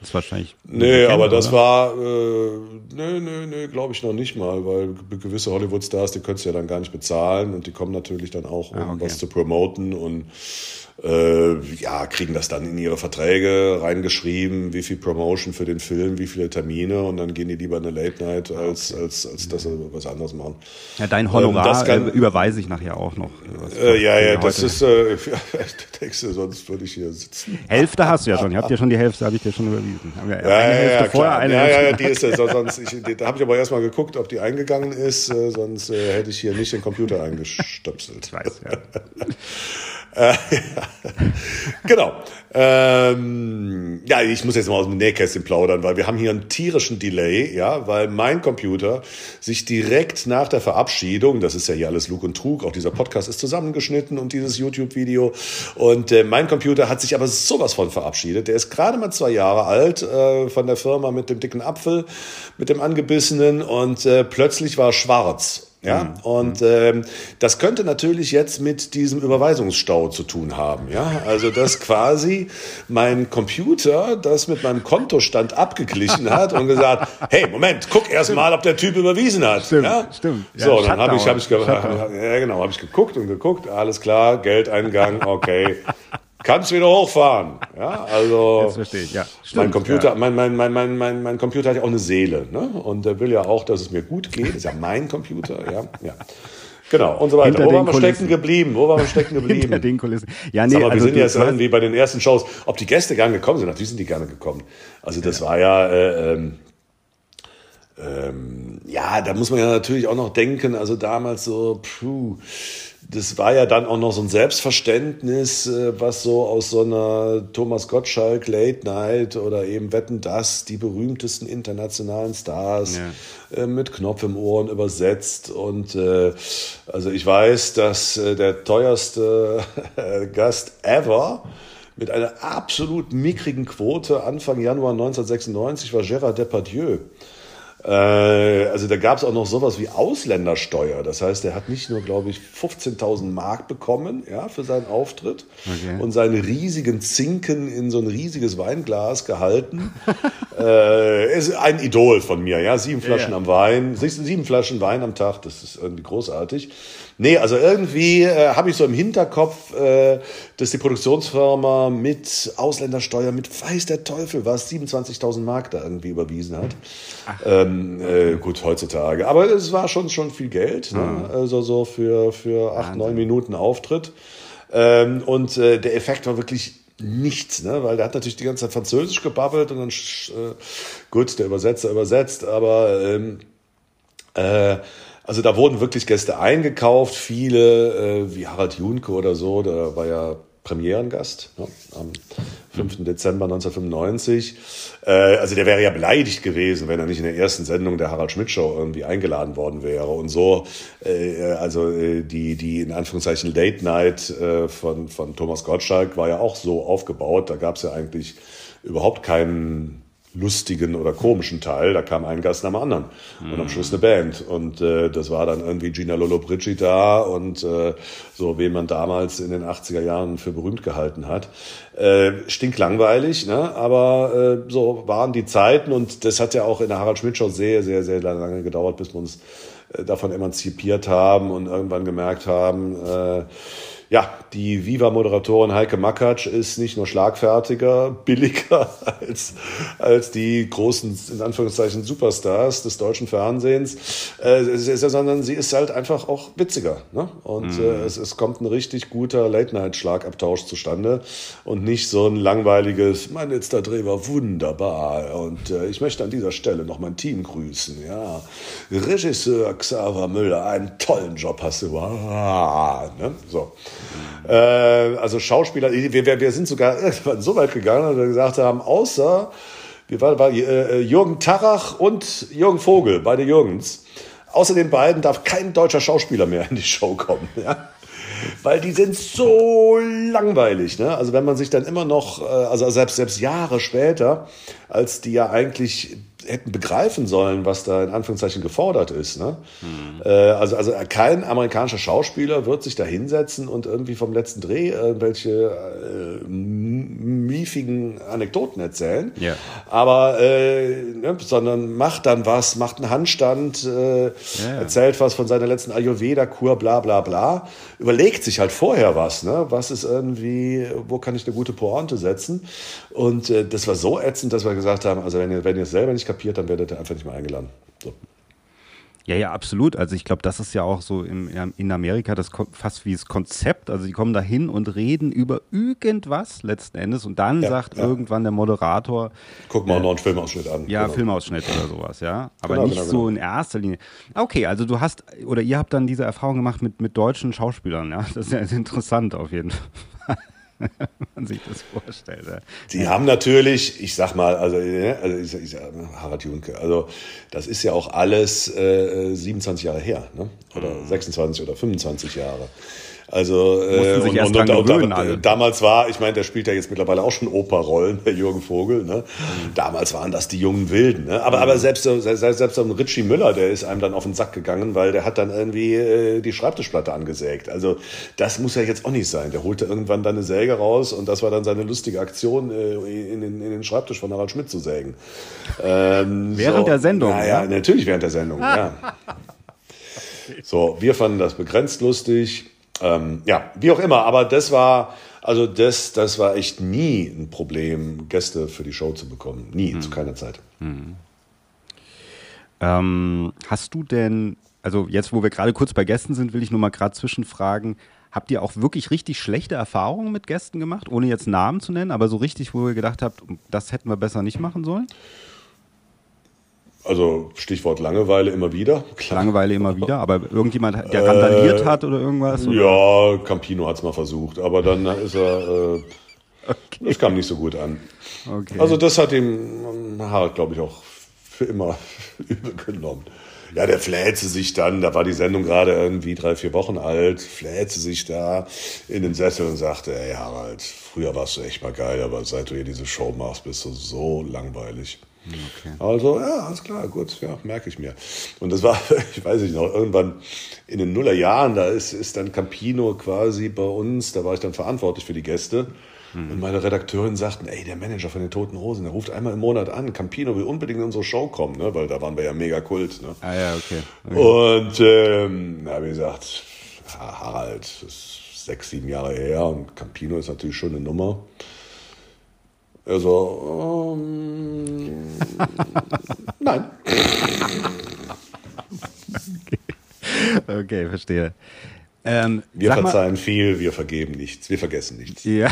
Das ist wahrscheinlich. Nee, aber das oder? war. Äh, nee, nee, nee, glaube ich noch nicht mal, weil gewisse Hollywood-Stars, die können es ja dann gar nicht bezahlen und die kommen natürlich dann auch, um ah, okay. was zu promoten und äh, ja, kriegen das dann in ihre Verträge reingeschrieben, wie viel Promotion für den Film, wie viele Termine und dann gehen die lieber eine Late Night, als, okay. als, als dass sie was anderes machen. Ja, dein Honorar ähm, kann, äh, überweise ich nachher auch noch. Äh, ja, ja, das ist, äh, *laughs* Texte, sonst würde ich hier sitzen. Hälfte hast du ja schon, ihr habt ja schon die Hälfte, habe ich dir schon überwiesen. Ja, ja, Hälfte ja, vorher, eine ja, ja, ja, die ist ja, sonst, ich, da habe ich aber erstmal geguckt, ob die eingegangen ist, äh, sonst äh, hätte ich hier nicht den Computer eingestöpselt. Ich weiß, ja. *laughs* Äh, *laughs* genau. Ähm, ja, ich muss jetzt mal aus dem Nähkästchen plaudern, weil wir haben hier einen tierischen Delay, ja, weil mein Computer sich direkt nach der Verabschiedung, das ist ja hier alles Lug und Trug, auch dieser Podcast ist zusammengeschnitten und dieses YouTube-Video und äh, mein Computer hat sich aber sowas von verabschiedet. Der ist gerade mal zwei Jahre alt äh, von der Firma mit dem dicken Apfel, mit dem angebissenen und äh, plötzlich war schwarz. Ja, mhm. und ähm, das könnte natürlich jetzt mit diesem Überweisungsstau zu tun haben. Ja, also dass *laughs* quasi mein Computer das mit meinem Kontostand abgeglichen hat und gesagt, hey, Moment, guck erst mal, ob der Typ überwiesen hat. Stimmt, ja? stimmt. Ja, so, dann habe ich, hab ich, *laughs* ja, genau, habe ich geguckt und geguckt, alles klar, Geldeingang, okay. *laughs* kannst wieder hochfahren. Ja, also das verstehe ich, ja. Stimmt, mein Computer, ja. mein, mein, mein, mein, mein, mein Computer hat ja auch eine Seele, ne? Und der will ja auch, dass es mir gut geht. Das ist ja mein Computer, ja. ja. Genau, und so weiter. Hinter Wo waren wir stecken geblieben? Wo waren wir stecken *laughs* geblieben? Hinter den Kulissen. Ja, nee, aber also wir sind jetzt irgendwie bei den ersten Shows. Ob die Gäste gerne gekommen sind? Natürlich sind die gerne gekommen. Also das ja. war ja, äh, ähm, ähm, ja, da muss man ja natürlich auch noch denken, also damals so, puh, das war ja dann auch noch so ein Selbstverständnis, äh, was so aus so einer Thomas Gottschalk Late Night oder eben Wetten das, die berühmtesten internationalen Stars ja. Äh, mit Knopf im Ohren übersetzt. Und äh, also ich weiß, dass der teuerste *laughs* Gast ever mit einer absolut mickrigen Quote Anfang Januar 1996 war Gérard Depardieu. Äh, also da gab es auch noch sowas wie Ausländersteuer. Das heißt, er hat nicht nur, glaube ich, 15.000 Mark bekommen ja, für seinen Auftritt okay. und seine riesigen Zinken in so ein riesiges Weinglas gehalten. *laughs* äh, ist ein Idol von mir, ja. Sieben Flaschen ja. am Wein, sieben Flaschen Wein am Tag, das ist irgendwie großartig. Nee, also irgendwie äh, habe ich so im Hinterkopf, äh, dass die Produktionsfirma mit Ausländersteuer, mit weiß der Teufel was, 27.000 Mark da irgendwie überwiesen hat. Ähm, äh, gut, heutzutage. Aber es war schon, schon viel Geld, ne? Mhm. also so für, für acht, neun Minuten Auftritt. Ähm, und äh, der Effekt war wirklich nichts, ne? weil der hat natürlich die ganze Zeit Französisch gebabbelt und dann, äh, gut, der Übersetzer übersetzt, aber ähm, äh, also da wurden wirklich Gäste eingekauft, viele, äh, wie Harald Junke oder so, der war ja Premierengast ne, am 5. Dezember 1995. Äh, also der wäre ja beleidigt gewesen, wenn er nicht in der ersten Sendung der Harald Schmidt Show irgendwie eingeladen worden wäre. Und so, äh, also äh, die, die in Anführungszeichen Late Night äh, von, von Thomas Gottschalk war ja auch so aufgebaut. Da gab es ja eigentlich überhaupt keinen lustigen oder komischen Teil. Da kam ein Gast nach dem anderen und am Schluss eine Band. Und äh, das war dann irgendwie Gina Lollobrigida und äh, so, wen man damals in den 80er Jahren für berühmt gehalten hat. Äh, stinklangweilig, ne? aber äh, so waren die Zeiten und das hat ja auch in der Harald Schmidt Show sehr, sehr, sehr lange gedauert, bis wir uns äh, davon emanzipiert haben und irgendwann gemerkt haben, äh, ja, die Viva-Moderatorin Heike Makatsch ist nicht nur schlagfertiger, *laughs* billiger als, als die großen, in Anführungszeichen, Superstars des deutschen Fernsehens, äh, sondern sie ist halt einfach auch witziger. Ne? Und mhm. äh, es, es kommt ein richtig guter Late-Night-Schlagabtausch zustande und nicht so ein langweiliges, mein letzter Dreh war wunderbar und äh, ich möchte an dieser Stelle noch mein Team grüßen. Ja, Regisseur Xaver Müller, einen tollen Job hast du. Ah, ne? So. Äh, also Schauspieler, wir, wir, wir sind sogar *laughs* so weit gegangen, dass wir gesagt haben, außer wie war, war äh, Jürgen Tarach und Jürgen Vogel, beide Jürgens. Außer den beiden darf kein deutscher Schauspieler mehr in die Show kommen. *laughs* Ja? Weil die sind so langweilig. Ne? Also wenn man sich dann immer noch, äh, also selbst, selbst Jahre später, als die ja eigentlich hätten begreifen sollen, was da in Anführungszeichen gefordert ist. Ne? Hm. Äh, also, also kein amerikanischer Schauspieler wird sich da hinsetzen und irgendwie vom letzten Dreh irgendwelche äh, miefigen Anekdoten erzählen. Ja. Aber äh, ne, sondern macht dann was, macht einen Handstand, äh, ja, ja. erzählt was von seiner letzten Ayurveda-Kur, bla bla bla. Überlegt sich halt vorher was, ne? Was ist irgendwie, wo kann ich eine gute Pointe setzen? Und äh, das war so ätzend, dass wir gesagt haben, also wenn ihr, wenn ihr es selber nicht kapiert, dann werdet ihr einfach nicht mehr eingeladen. So. Ja, ja, absolut. Also ich glaube, das ist ja auch so im, in Amerika das fast wie das Konzept. Also die kommen da hin und reden über irgendwas letzten Endes und dann ja, sagt ja. irgendwann der Moderator. Guck mal äh, noch einen Filmausschnitt an. Ja, genau. Filmausschnitt oder sowas, ja. Aber genau, nicht genau, so genau. in erster Linie. Okay, also du hast oder ihr habt dann diese Erfahrung gemacht mit, mit deutschen Schauspielern, ja. Das ist ja interessant auf jeden *laughs* Fall. *laughs* man sich das vorstellt. Ja. Die haben natürlich, ich sag mal, also, ne, also ich, ich Harald Junke, also das ist ja auch alles äh, 27 Jahre her, ne? oder 26 mhm. oder 25 Jahre. Also äh, und, und, und, gewöhnen, und damals war, ich meine, der spielt ja jetzt mittlerweile auch schon Operrollen, der Jürgen Vogel. Ne? Mhm. Damals waren das die jungen Wilden. Ne? Aber, mhm. aber selbst, selbst, selbst so ein Richie Müller, der ist einem dann auf den Sack gegangen, weil der hat dann irgendwie äh, die Schreibtischplatte angesägt. Also das muss ja jetzt auch nicht sein. Der holte irgendwann dann eine Säge raus und das war dann seine lustige Aktion, äh, in, den, in den Schreibtisch von Harald Schmidt zu sägen. Ähm, während so, der Sendung? Naja, ja? natürlich während der Sendung, ja. *laughs* So, wir fanden das begrenzt lustig. Ähm, ja, wie auch immer, aber das war, also das, das war echt nie ein Problem, Gäste für die Show zu bekommen. Nie, mhm. zu keiner Zeit. Mhm. Ähm, hast du denn, also jetzt, wo wir gerade kurz bei Gästen sind, will ich nur mal gerade zwischenfragen, habt ihr auch wirklich richtig schlechte Erfahrungen mit Gästen gemacht, ohne jetzt Namen zu nennen, aber so richtig, wo ihr gedacht habt, das hätten wir besser nicht machen sollen? Also Stichwort Langeweile immer wieder. Klar. Langeweile immer wieder, aber irgendjemand, der randaliert äh, hat oder irgendwas? Oder? Ja, Campino hat es mal versucht, aber dann ist er, äh, okay. es kam nicht so gut an. Okay. Also das hat ihm Harald, glaube ich, auch für immer *laughs* übel genommen. Ja, der flähte sich dann, da war die Sendung gerade irgendwie drei, vier Wochen alt, flähte sich da in den Sessel und sagte, ey Harald, früher warst du echt mal geil, aber seit du hier diese Show machst, bist du so langweilig. Okay. Also, ja, alles klar, gut, ja, merke ich mir. Und das war, *laughs* ich weiß nicht noch, irgendwann in den Nullerjahren, da ist, ist dann Campino quasi bei uns, da war ich dann verantwortlich für die Gäste. Mhm. Und meine Redakteurin sagten, ey, der Manager von den Toten Hosen, der ruft einmal im Monat an, Campino will unbedingt in unsere Show kommen, ne? weil da waren wir ja mega Kult. Ne? Ah ja, okay. okay. Und ähm, na, wie gesagt, Harald, das ist sechs, sieben Jahre her und Campino ist natürlich schon eine Nummer. Also, ähm, *laughs* nein. Okay, *laughs* okay verstehe. Ähm, wir verzeihen mal, viel, wir vergeben nichts, wir vergessen nichts. Ja.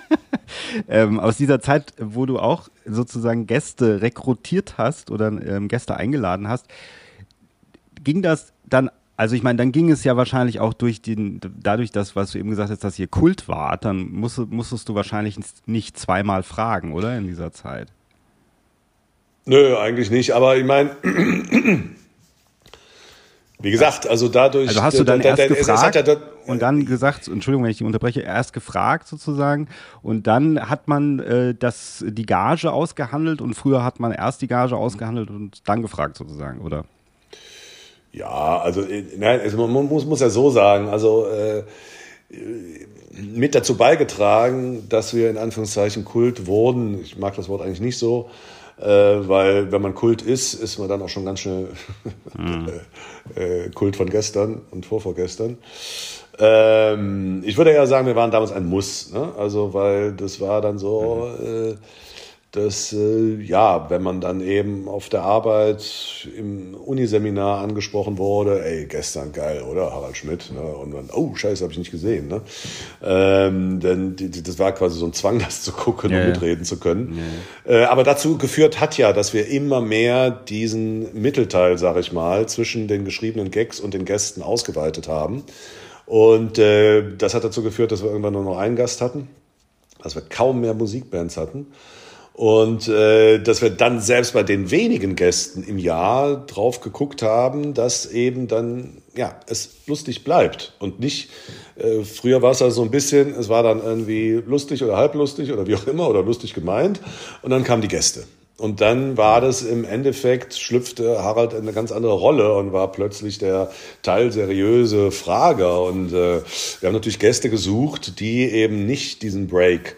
*laughs* ähm, aus dieser Zeit, wo du auch sozusagen Gäste rekrutiert hast oder ähm, Gäste eingeladen hast, ging das dann also ich meine, dann ging es ja wahrscheinlich auch durch den, dadurch, dass, was du eben gesagt hast, dass ihr Kult wart, dann musst, musstest du wahrscheinlich nicht zweimal fragen, oder, in dieser Zeit? Nö, eigentlich nicht, aber ich meine, *clears throat* wie gesagt, also dadurch. Also hast du dann erst gefragt und dann gesagt, Entschuldigung, wenn ich dich unterbreche, erst gefragt sozusagen und dann hat man äh, das, die Gage ausgehandelt und früher hat man erst die Gage ausgehandelt und dann gefragt sozusagen, oder? Ja, also, äh, nein, also man muss, muss ja so sagen, also äh, mit dazu beigetragen, dass wir in Anführungszeichen Kult wurden. Ich mag das Wort eigentlich nicht so, äh, weil wenn man Kult ist, ist man dann auch schon ganz schnell mhm. *laughs* äh, Kult von gestern und vorvorgestern. Ähm, ich würde ja sagen, wir waren damals ein Muss, ne? also weil das war dann so. Mhm. Dass, äh, ja, wenn man dann eben auf der Arbeit im Uniseminar angesprochen wurde, ey, gestern geil, oder? Harald Schmidt, ne? Und dann, oh, scheiße, habe ich nicht gesehen, ne? Ähm, denn die, die, das war quasi so ein Zwang, *laughs* das zu gucken ja, und mitreden zu können. Ja. Äh, aber dazu geführt hat ja, dass wir immer mehr diesen Mittelteil, sag ich mal, zwischen den geschriebenen Gags und den Gästen ausgeweitet haben. Und äh, das hat dazu geführt, dass wir irgendwann nur noch einen Gast hatten, dass wir kaum mehr Musikbands hatten. Und äh, dass wir dann selbst bei den wenigen Gästen im Jahr drauf geguckt haben, dass eben dann ja es lustig bleibt und nicht äh, früher war es also so ein bisschen, es war dann irgendwie lustig oder halblustig oder wie auch immer oder lustig gemeint und dann kamen die Gäste. Und dann war das im Endeffekt, schlüpfte Harald in eine ganz andere Rolle und war plötzlich der teilseriöse Frager. Und äh, wir haben natürlich Gäste gesucht, die eben nicht diesen Break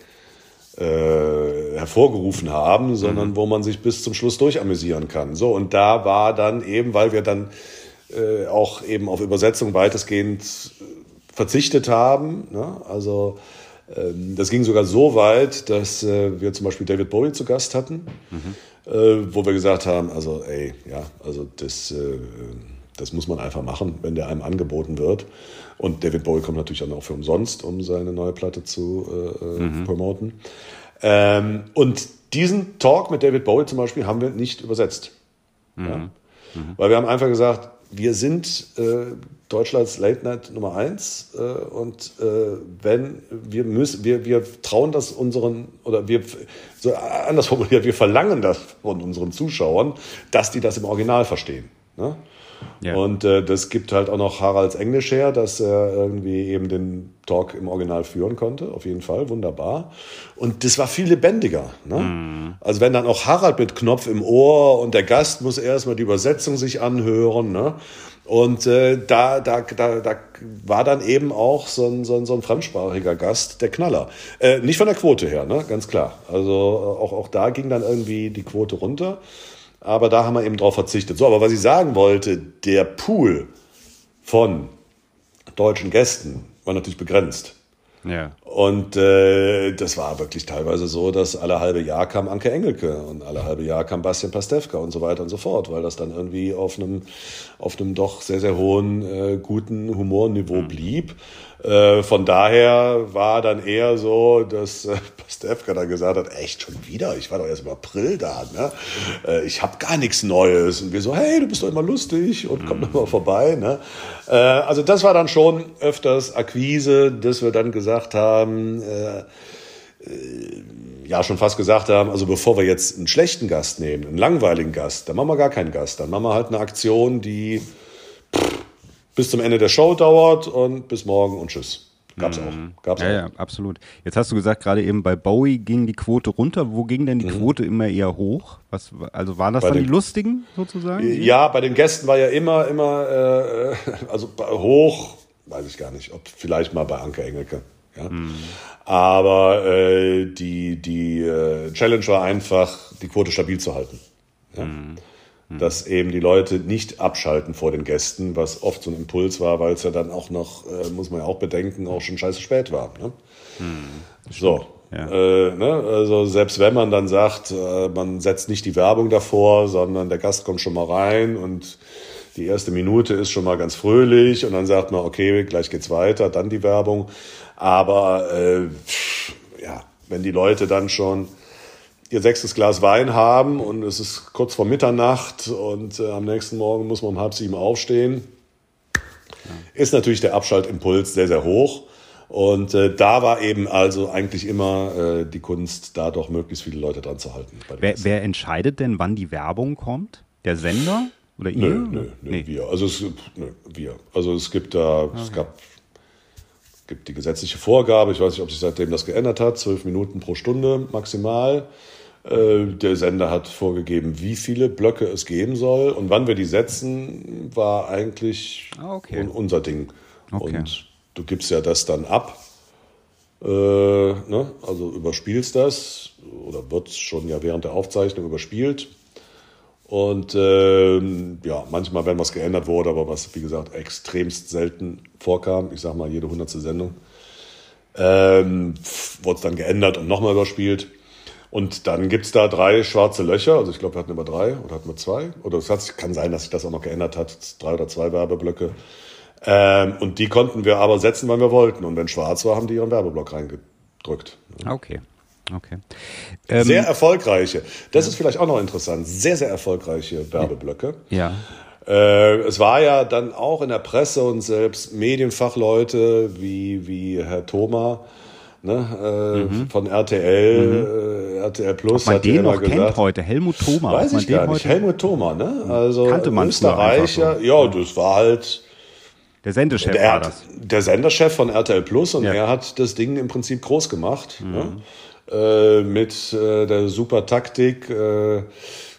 äh, hervorgerufen haben, sondern mhm. wo man sich bis zum Schluss durchamüsieren kann. So, und da war dann eben, weil wir dann äh, auch eben auf Übersetzung weitestgehend verzichtet haben, ne? also ähm, das ging sogar so weit, dass äh, wir zum Beispiel David Bowie zu Gast hatten, mhm. äh, wo wir gesagt haben, also ey, ja, also das, das muss man einfach machen, wenn der einem angeboten wird. Und David Bowie kommt natürlich auch für umsonst, um seine neue Platte zu äh, äh, mhm. promoten. Ähm, und diesen Talk mit David Bowie zum Beispiel haben wir nicht übersetzt. Mhm. Ja? Mhm. Weil wir haben einfach gesagt, wir sind äh, Deutschlands Late Night Nummer eins äh, und äh, wenn wir müssen, wir, wir trauen das unseren oder wir so anders formuliert, wir verlangen das von unseren Zuschauern, dass die das im Original verstehen. Ne? Ja. Und äh, das gibt halt auch noch Haralds Englisch her, dass er irgendwie eben den Talk im Original führen konnte. Auf jeden Fall, wunderbar. Und das war viel lebendiger. Ne? Mhm. Also wenn dann auch Harald mit Knopf im Ohr und der Gast muss erstmal die Übersetzung sich anhören. Ne? Und äh, da, da, da, da war dann eben auch so ein, so ein, so ein fremdsprachiger Gast der Knaller. Äh, nicht von der Quote her, ne? ganz klar. Also äh, auch, auch da ging dann irgendwie die Quote runter. Aber da haben wir eben drauf verzichtet. So, aber was ich sagen wollte, der Pool von deutschen Gästen war natürlich begrenzt. Ja. Und äh, das war wirklich teilweise so, dass alle halbe Jahr kam Anke Engelke und alle halbe Jahr kam Bastian Pastewka und so weiter und so fort, weil das dann irgendwie auf einem, auf einem doch sehr, sehr hohen, äh, guten Humorniveau mhm. blieb. Äh, von daher war dann eher so, dass äh, *laughs* Pastewka dann gesagt hat, echt schon wieder, ich war doch erst im April da, ne? Äh, ich habe gar nichts Neues. Und wir so, hey, du bist doch immer lustig und komm doch mal vorbei. Ne? Äh, also das war dann schon öfters Akquise, dass wir dann gesagt haben, äh, äh, ja schon fast gesagt haben, also bevor wir jetzt einen schlechten Gast nehmen, einen langweiligen Gast, dann machen wir gar keinen Gast. Dann machen wir halt eine Aktion, die pff, bis zum Ende der Show dauert und bis morgen und tschüss. Gab's mhm. auch. Gab's ja, auch. ja, absolut. Jetzt hast du gesagt, gerade eben bei Bowie ging die Quote runter. Wo ging denn die mhm. Quote immer eher hoch? Was, also waren das bei dann den, die lustigen sozusagen? Ja, bei den Gästen war ja immer, immer, äh, *laughs* also hoch, weiß ich gar nicht, ob vielleicht mal bei Anke Engelke. Ja? Mhm. Aber äh, die, die äh, Challenge war einfach, die Quote stabil zu halten. Ja? Mhm. Hm. dass eben die Leute nicht abschalten vor den Gästen, was oft so ein Impuls war, weil es ja dann auch noch, äh, muss man ja auch bedenken, auch schon scheiße spät war. Ne? Hm, so. Ja. Äh, ne? Also selbst wenn man dann sagt, äh, man setzt nicht die Werbung davor, sondern der Gast kommt schon mal rein und die erste Minute ist schon mal ganz fröhlich und dann sagt man, okay, gleich geht's weiter, dann die Werbung. Aber äh, ja, wenn die Leute dann schon ihr sechstes Glas Wein haben und es ist kurz vor Mitternacht und äh, am nächsten Morgen muss man um halb sieben aufstehen, ist natürlich der Abschaltimpuls sehr, sehr hoch. Und äh, da war eben also eigentlich immer äh, die Kunst, da doch möglichst viele Leute dran zu halten. Wer, wer, entscheidet denn, wann die Werbung kommt? Der Sender oder ihr? Nö, nö, nö nee. wir. Also es, nö, wir. Also es gibt da, okay. es gab gibt die gesetzliche Vorgabe, ich weiß nicht, ob sich seitdem das geändert hat, zwölf Minuten pro Stunde maximal. Äh, der Sender hat vorgegeben, wie viele Blöcke es geben soll und wann wir die setzen, war eigentlich ah, okay. unser Ding. Okay. Und du gibst ja das dann ab, äh, ne? also überspielst das oder wird schon ja während der Aufzeichnung überspielt. Und äh, ja, manchmal, wenn was geändert wurde, aber was, wie gesagt, extremst selten vorkam, ich sag mal jede hundertste Sendung, ähm, wurde es dann geändert und nochmal überspielt. Und dann gibt's da drei schwarze Löcher. Also ich glaube, wir hatten immer drei oder hatten wir zwei. Oder es hat, kann sein, dass sich das auch noch geändert hat. Drei oder zwei Werbeblöcke. Ähm, und die konnten wir aber setzen, wann wir wollten. Und wenn schwarz war, haben die ihren Werbeblock reingedrückt. Okay. Okay. Ähm, sehr erfolgreiche. Das ja. ist vielleicht auch noch interessant. Sehr, sehr erfolgreiche Werbeblöcke. Ja. Äh, es war ja dann auch in der Presse und selbst Medienfachleute wie, wie Herr Thoma, ne, äh, mhm. von RTL, mhm. äh, RTL Plus. Ob man hat den noch gesagt, kennt heute, Helmut Thoma. Weiß ich gar nicht, Helmut Thoma, ne? Also Kannte man Österreicher, so. ja, das war halt... Der Sendechef der, war das. Der Sendechef von RTL Plus und ja. er hat das Ding im Prinzip groß gemacht. Mhm. Ne? Äh, mit äh, der super Taktik, äh,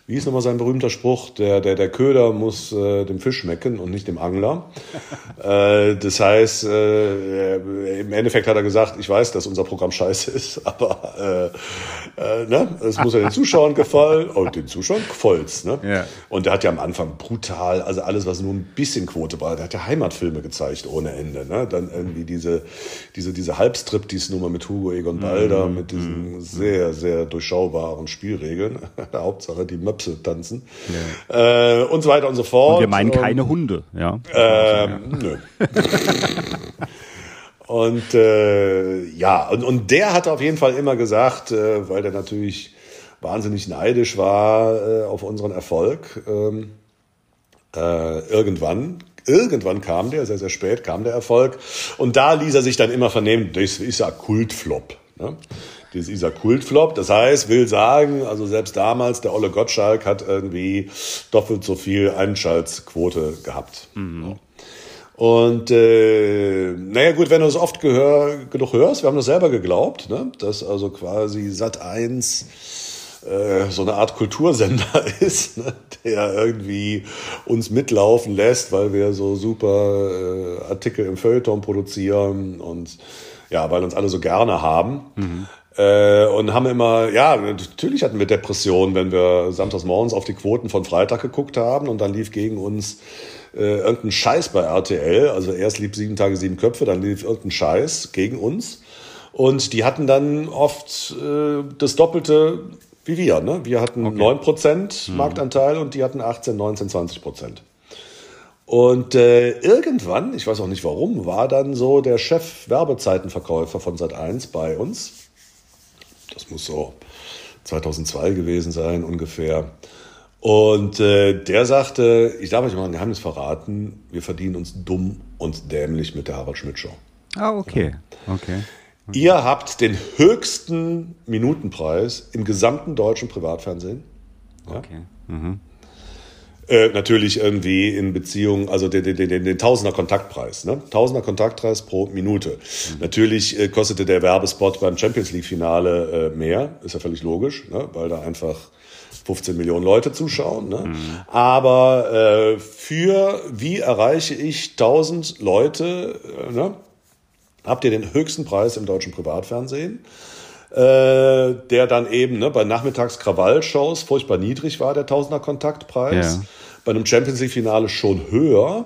wie ist nochmal sein berühmter Spruch? Der, der, der Köder muss äh, dem Fisch schmecken und nicht dem Angler. *laughs* äh, das heißt, äh, im Endeffekt hat er gesagt, ich weiß, dass unser Programm scheiße ist, *laughs* aber äh, äh, ne? es muss ja den Zuschauern gefallen und den Zuschauern gefällt's. Ne? Ja. Und der hat ja am Anfang brutal, also alles, was nur ein bisschen Quote war, der hat ja Heimatfilme gezeigt ohne Ende. Ne? Dann irgendwie diese, diese, diese Halbstrip-Dies-Nummer mit Hugo Egon Balder, mhm. mit diesen mhm. sehr, sehr durchschaubaren Spielregeln. *laughs* Hauptsache die Möpse tanzen ja. äh, und so weiter und so fort. Und wir meinen keine und, Hunde, ja. Ähm, nö. *laughs* und äh, ja, und, und der hat auf jeden Fall immer gesagt, äh, weil der natürlich wahnsinnig neidisch war äh, auf unseren Erfolg, ähm, äh, irgendwann irgendwann kam der, sehr, sehr spät kam der Erfolg. Und da ließ er sich dann immer vernehmen, das ist ja Kultflop. Ne? Das ist ein Kultflop. Das heißt, will sagen, also selbst damals, der Olle Gottschalk hat irgendwie doppelt so viel Einschaltquote gehabt. Mhm. Und äh, naja gut, wenn du es oft gehör, genug hörst, wir haben das selber geglaubt, ne? dass also quasi Sat 1 äh, so eine Art Kultursender *laughs* ist, ne? der irgendwie uns mitlaufen lässt, weil wir so super äh, Artikel im Feuilleton produzieren und ja, weil uns alle so gerne haben. Mhm. Äh, und haben immer, ja, natürlich hatten wir Depressionen, wenn wir samstags morgens auf die Quoten von Freitag geguckt haben und dann lief gegen uns äh, irgendein Scheiß bei RTL. Also erst lief sieben Tage, sieben Köpfe, dann lief irgendein Scheiß gegen uns. Und die hatten dann oft äh, das Doppelte wie wir. Ne? Wir hatten okay. 9% mhm. Marktanteil und die hatten 18, 19, 20 Prozent. Und äh, irgendwann, ich weiß auch nicht warum, war dann so der Chef Werbezeitenverkäufer von Sat1 bei uns das muss so 2002 gewesen sein ungefähr. Und äh, der sagte, ich darf euch mal ein Geheimnis verraten, wir verdienen uns dumm und dämlich mit der Harald Schmidt Show. Ah, okay. okay. okay. Ihr habt den höchsten Minutenpreis im gesamten deutschen Privatfernsehen. Ja? Okay. Mhm. Äh, natürlich irgendwie in Beziehung, also den, den, den, den Tausender Kontaktpreis, ne? Tausender Kontaktpreis pro Minute. Mhm. Natürlich äh, kostete der Werbespot beim Champions League Finale äh, mehr, ist ja völlig logisch, ne? weil da einfach 15 Millionen Leute zuschauen. Ne? Mhm. Aber äh, für wie erreiche ich 1000 Leute, äh, ne? habt ihr den höchsten Preis im deutschen Privatfernsehen? Äh, der dann eben ne, bei Nachmittags-Krawall-Shows furchtbar niedrig war, der Tausender Kontaktpreis. Ja. Bei einem Champions League-Finale schon höher.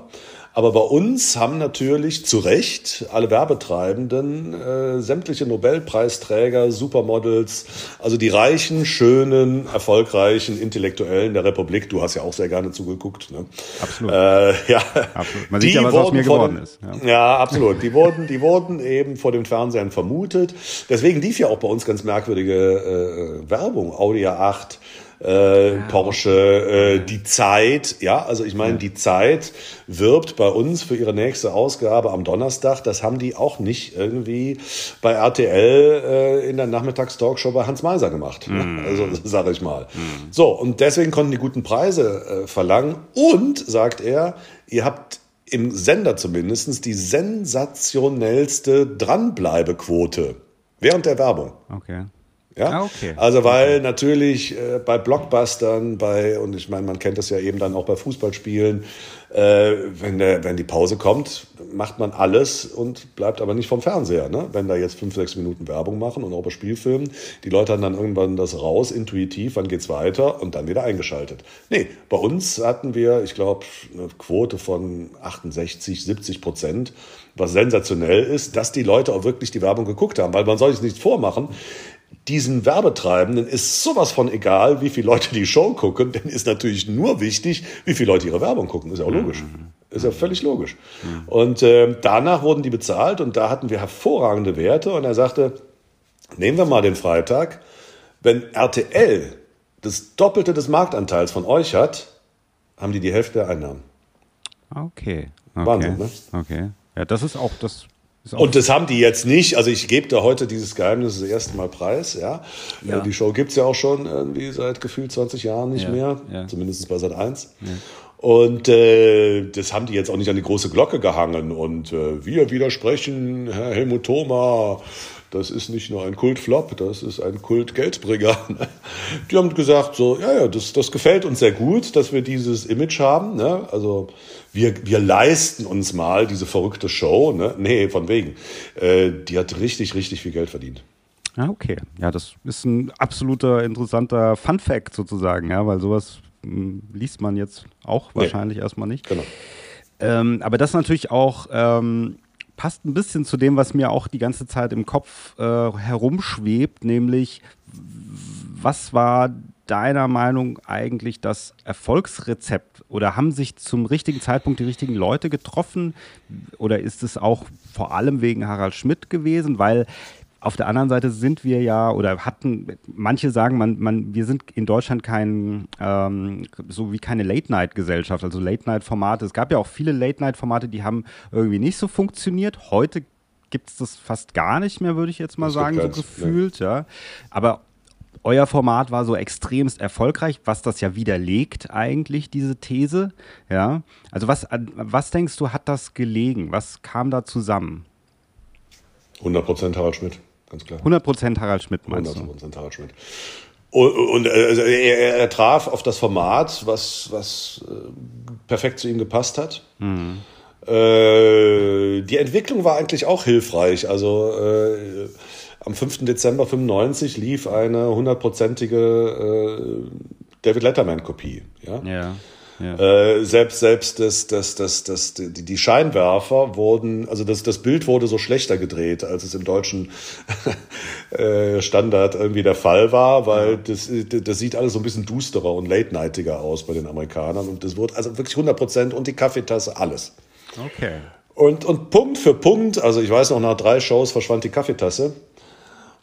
Aber bei uns haben natürlich zu Recht alle Werbetreibenden, äh, sämtliche Nobelpreisträger, Supermodels, also die reichen, schönen, erfolgreichen Intellektuellen der Republik, du hast ja auch sehr gerne zugeguckt. Ne? Absolut. Äh, *laughs* ja. absolut. Man sieht ja, was aus mir geworden dem, ist. Ja. ja, absolut. Die wurden, die wurden eben vor dem Fernsehen vermutet. Deswegen lief ja auch bei uns ganz merkwürdige äh, Werbung. Audi A8, äh, ja. Porsche, äh, die Zeit, ja, also ich meine, die Zeit wirbt bei uns für ihre nächste Ausgabe am Donnerstag. Das haben die auch nicht irgendwie bei RTL äh, in der Nachmittagstalkshow bei Hans Meiser gemacht. Mhm. Also *laughs* sage ich mal. Mhm. So, und deswegen konnten die guten Preise äh, verlangen. Und, sagt er, ihr habt im Sender zumindest die sensationellste Dranbleibequote während der Werbung. Okay. Ja, ah, okay. Also weil okay. natürlich äh, bei Blockbustern, bei und ich meine, man kennt das ja eben dann auch bei Fußballspielen, äh, wenn der, wenn die Pause kommt, macht man alles und bleibt aber nicht vom Fernseher. Ne? Wenn da jetzt fünf, sechs Minuten Werbung machen und auch bei Spielfilmen, die Leute haben dann irgendwann das raus, intuitiv, wann geht's weiter und dann wieder eingeschaltet. Nee, bei uns hatten wir, ich glaube, eine Quote von 68, 70 Prozent, was sensationell ist, dass die Leute auch wirklich die Werbung geguckt haben, weil man soll sich nichts vormachen diesen Werbetreibenden ist sowas von egal, wie viele Leute die Show gucken, denn ist natürlich nur wichtig, wie viele Leute ihre Werbung gucken. Ist ja auch logisch. Ist ja völlig logisch. Und äh, danach wurden die bezahlt und da hatten wir hervorragende Werte. Und er sagte, nehmen wir mal den Freitag, wenn RTL das Doppelte des Marktanteils von euch hat, haben die die Hälfte der Einnahmen. Okay. okay. Wahnsinn, ne? Okay. Ja, das ist auch das. Und das haben die jetzt nicht. Also ich gebe da heute dieses Geheimnis das erste Mal preis. Ja, Ja. Äh, Die Show gibt's ja auch schon irgendwie seit gefühlt 20 Jahren nicht Ja, mehr. ja. Zumindest bei Sat 1. Und äh, das haben die jetzt auch nicht an die große Glocke gehangen. Und äh, wir widersprechen, Herr Helmut Thoma, das ist nicht nur ein Kultflop, das ist ein Kultgeldbringer. *laughs* Die haben gesagt, so, ja, ja, das, das gefällt uns sehr gut, dass wir dieses Image haben. Ne? Also wir, wir leisten uns mal diese verrückte Show. Ne? Nee, von wegen. Äh, die hat richtig, richtig viel Geld verdient. Ja, okay. Ja, das ist ein absoluter interessanter Fun-Fact sozusagen, ja, weil sowas mh, liest man jetzt auch Nee. wahrscheinlich erstmal nicht. Genau. Ähm, aber das natürlich auch ähm, passt ein bisschen zu dem, was mir auch die ganze Zeit im Kopf äh, herumschwebt, nämlich was war deiner Meinung eigentlich das Erfolgsrezept oder haben sich zum richtigen Zeitpunkt die richtigen Leute getroffen oder ist es auch vor allem wegen Harald Schmidt gewesen, weil auf der anderen Seite sind wir ja oder hatten, manche sagen, man, man, wir sind in Deutschland kein, ähm, so wie keine Late-Night-Gesellschaft, also Late-Night-Formate. Es gab ja auch viele Late-Night-Formate, die haben irgendwie nicht so funktioniert. Heute gibt es das fast gar nicht mehr, würde ich jetzt mal Das sagen, so keins, gefühlt, ja. Aber euer Format war so extremst erfolgreich, was das ja widerlegt eigentlich, diese These, ja. Also was, was denkst du, hat das gelegen? Was kam da zusammen? 100% Harald Schmidt, ganz klar. 100% Harald Schmidt, meinst du? 100% Harald Schmidt. Und, und äh, also er, er, traf auf das Format, was, was äh, perfekt zu ihm gepasst hat. Äh, die Entwicklung war eigentlich auch hilfreich. Also äh, am 5. Dezember 95 lief eine hundertprozentige äh, David Letterman-Kopie. Ja? Ja. ja. Äh, selbst selbst das, das, das, das, die, die Scheinwerfer wurden, also das, das Bild wurde so schlechter gedreht, als es im deutschen *laughs* äh, Standard irgendwie der Fall war, weil das, das sieht alles so ein bisschen dusterer und late-nightiger aus bei den Amerikanern und das wurde also wirklich 100 Prozent und die Kaffeetasse, alles. Okay. Und, und Punkt für Punkt, also ich weiß noch, nach drei Shows verschwand die Kaffeetasse.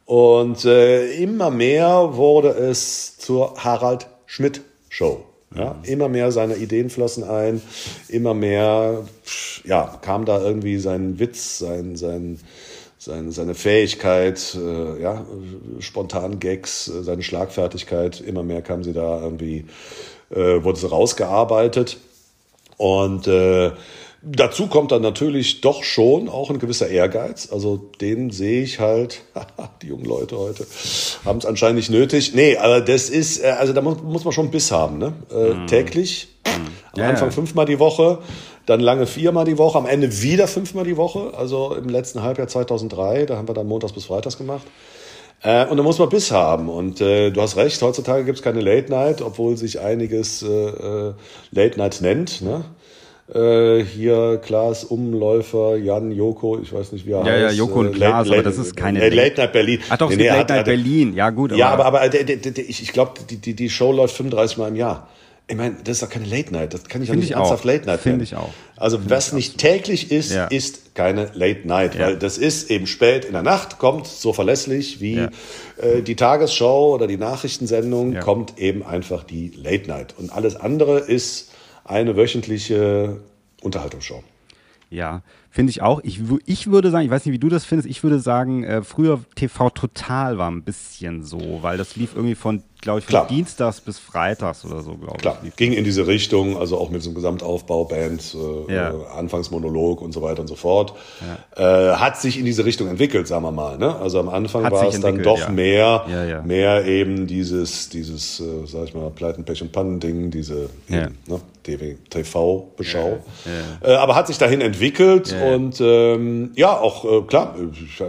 Und äh, immer mehr wurde es zur Harald Schmidt Show. Ja, immer mehr seine Ideen flossen ein, immer mehr ja, kam da irgendwie sein Witz, sein, sein, sein, seine Fähigkeit, äh, ja, spontan Gags, äh, seine Schlagfertigkeit, immer mehr kam sie da irgendwie, äh, wurde sie rausgearbeitet. Und äh, dazu kommt dann natürlich doch schon auch ein gewisser Ehrgeiz. Also den sehe ich halt, *laughs* die jungen Leute heute haben es anscheinend nicht nötig. Nee, aber das ist, äh, also da muss, muss man schon Biss haben, ne? Äh, Täglich, am Mhm. Ja, Anfang fünfmal die Woche, dann lange viermal die Woche, am Ende wieder fünfmal die Woche. Also im letzten Halbjahr 2003, da haben wir dann montags bis freitags gemacht. Äh, und da muss man Biss haben. Und äh, du hast recht, heutzutage gibt es keine Late Night, obwohl sich einiges äh, äh, Late Night nennt. Ne? Äh, hier Klaas Umläufer, Jan Joko, ich weiß nicht, wie er Ja, ja, heißt. Joko und Äh, Klaas, aber das ist keine äh, Late- Late Night Berlin. Ach doch, Nee, nee, Late Night hat- Berlin. Ja, gut. ja, aber, aber der, der, ich, ich glaube, die, die, die Show läuft 35 Mal im Jahr. Ich meine, das ist doch keine Late Night. Das kann ich Find nicht ich ernsthaft auch. Late Night Find nennen. ich auch. Also was nicht täglich ist, Ja. ist keine Late Night, Ja. weil das ist eben spät in der Nacht, kommt so verlässlich wie Ja. äh, die Tagesschau oder die Nachrichtensendung, Ja. kommt eben einfach die Late Night. Und alles andere ist eine wöchentliche Unterhaltungsshow. Ja, finde ich auch. Ich, ich würde sagen, ich weiß nicht, wie du das findest, ich würde sagen, äh, früher TV Total war ein bisschen so, weil das lief irgendwie von, glaube ich, von Klar. Dienstags bis Freitags oder so, glaube Klar, ich. lief ging in diese Richtung, also auch mit so einem Gesamtaufbau, Band, äh, Ja. äh, Anfangsmonolog und so weiter und so fort. Äh, hat sich in diese Richtung entwickelt, sagen wir mal. Ne? Also am Anfang Hat war es dann doch ja. mehr, Ja, ja. mehr eben dieses, dieses, äh, sag ich mal, Pleiten, Pech und Pannen-Ding, diese Ja. ne? TV-Beschau. Äh, aber hat sich dahin entwickelt Ja, ja. Und ähm, ja, auch äh, klar, ich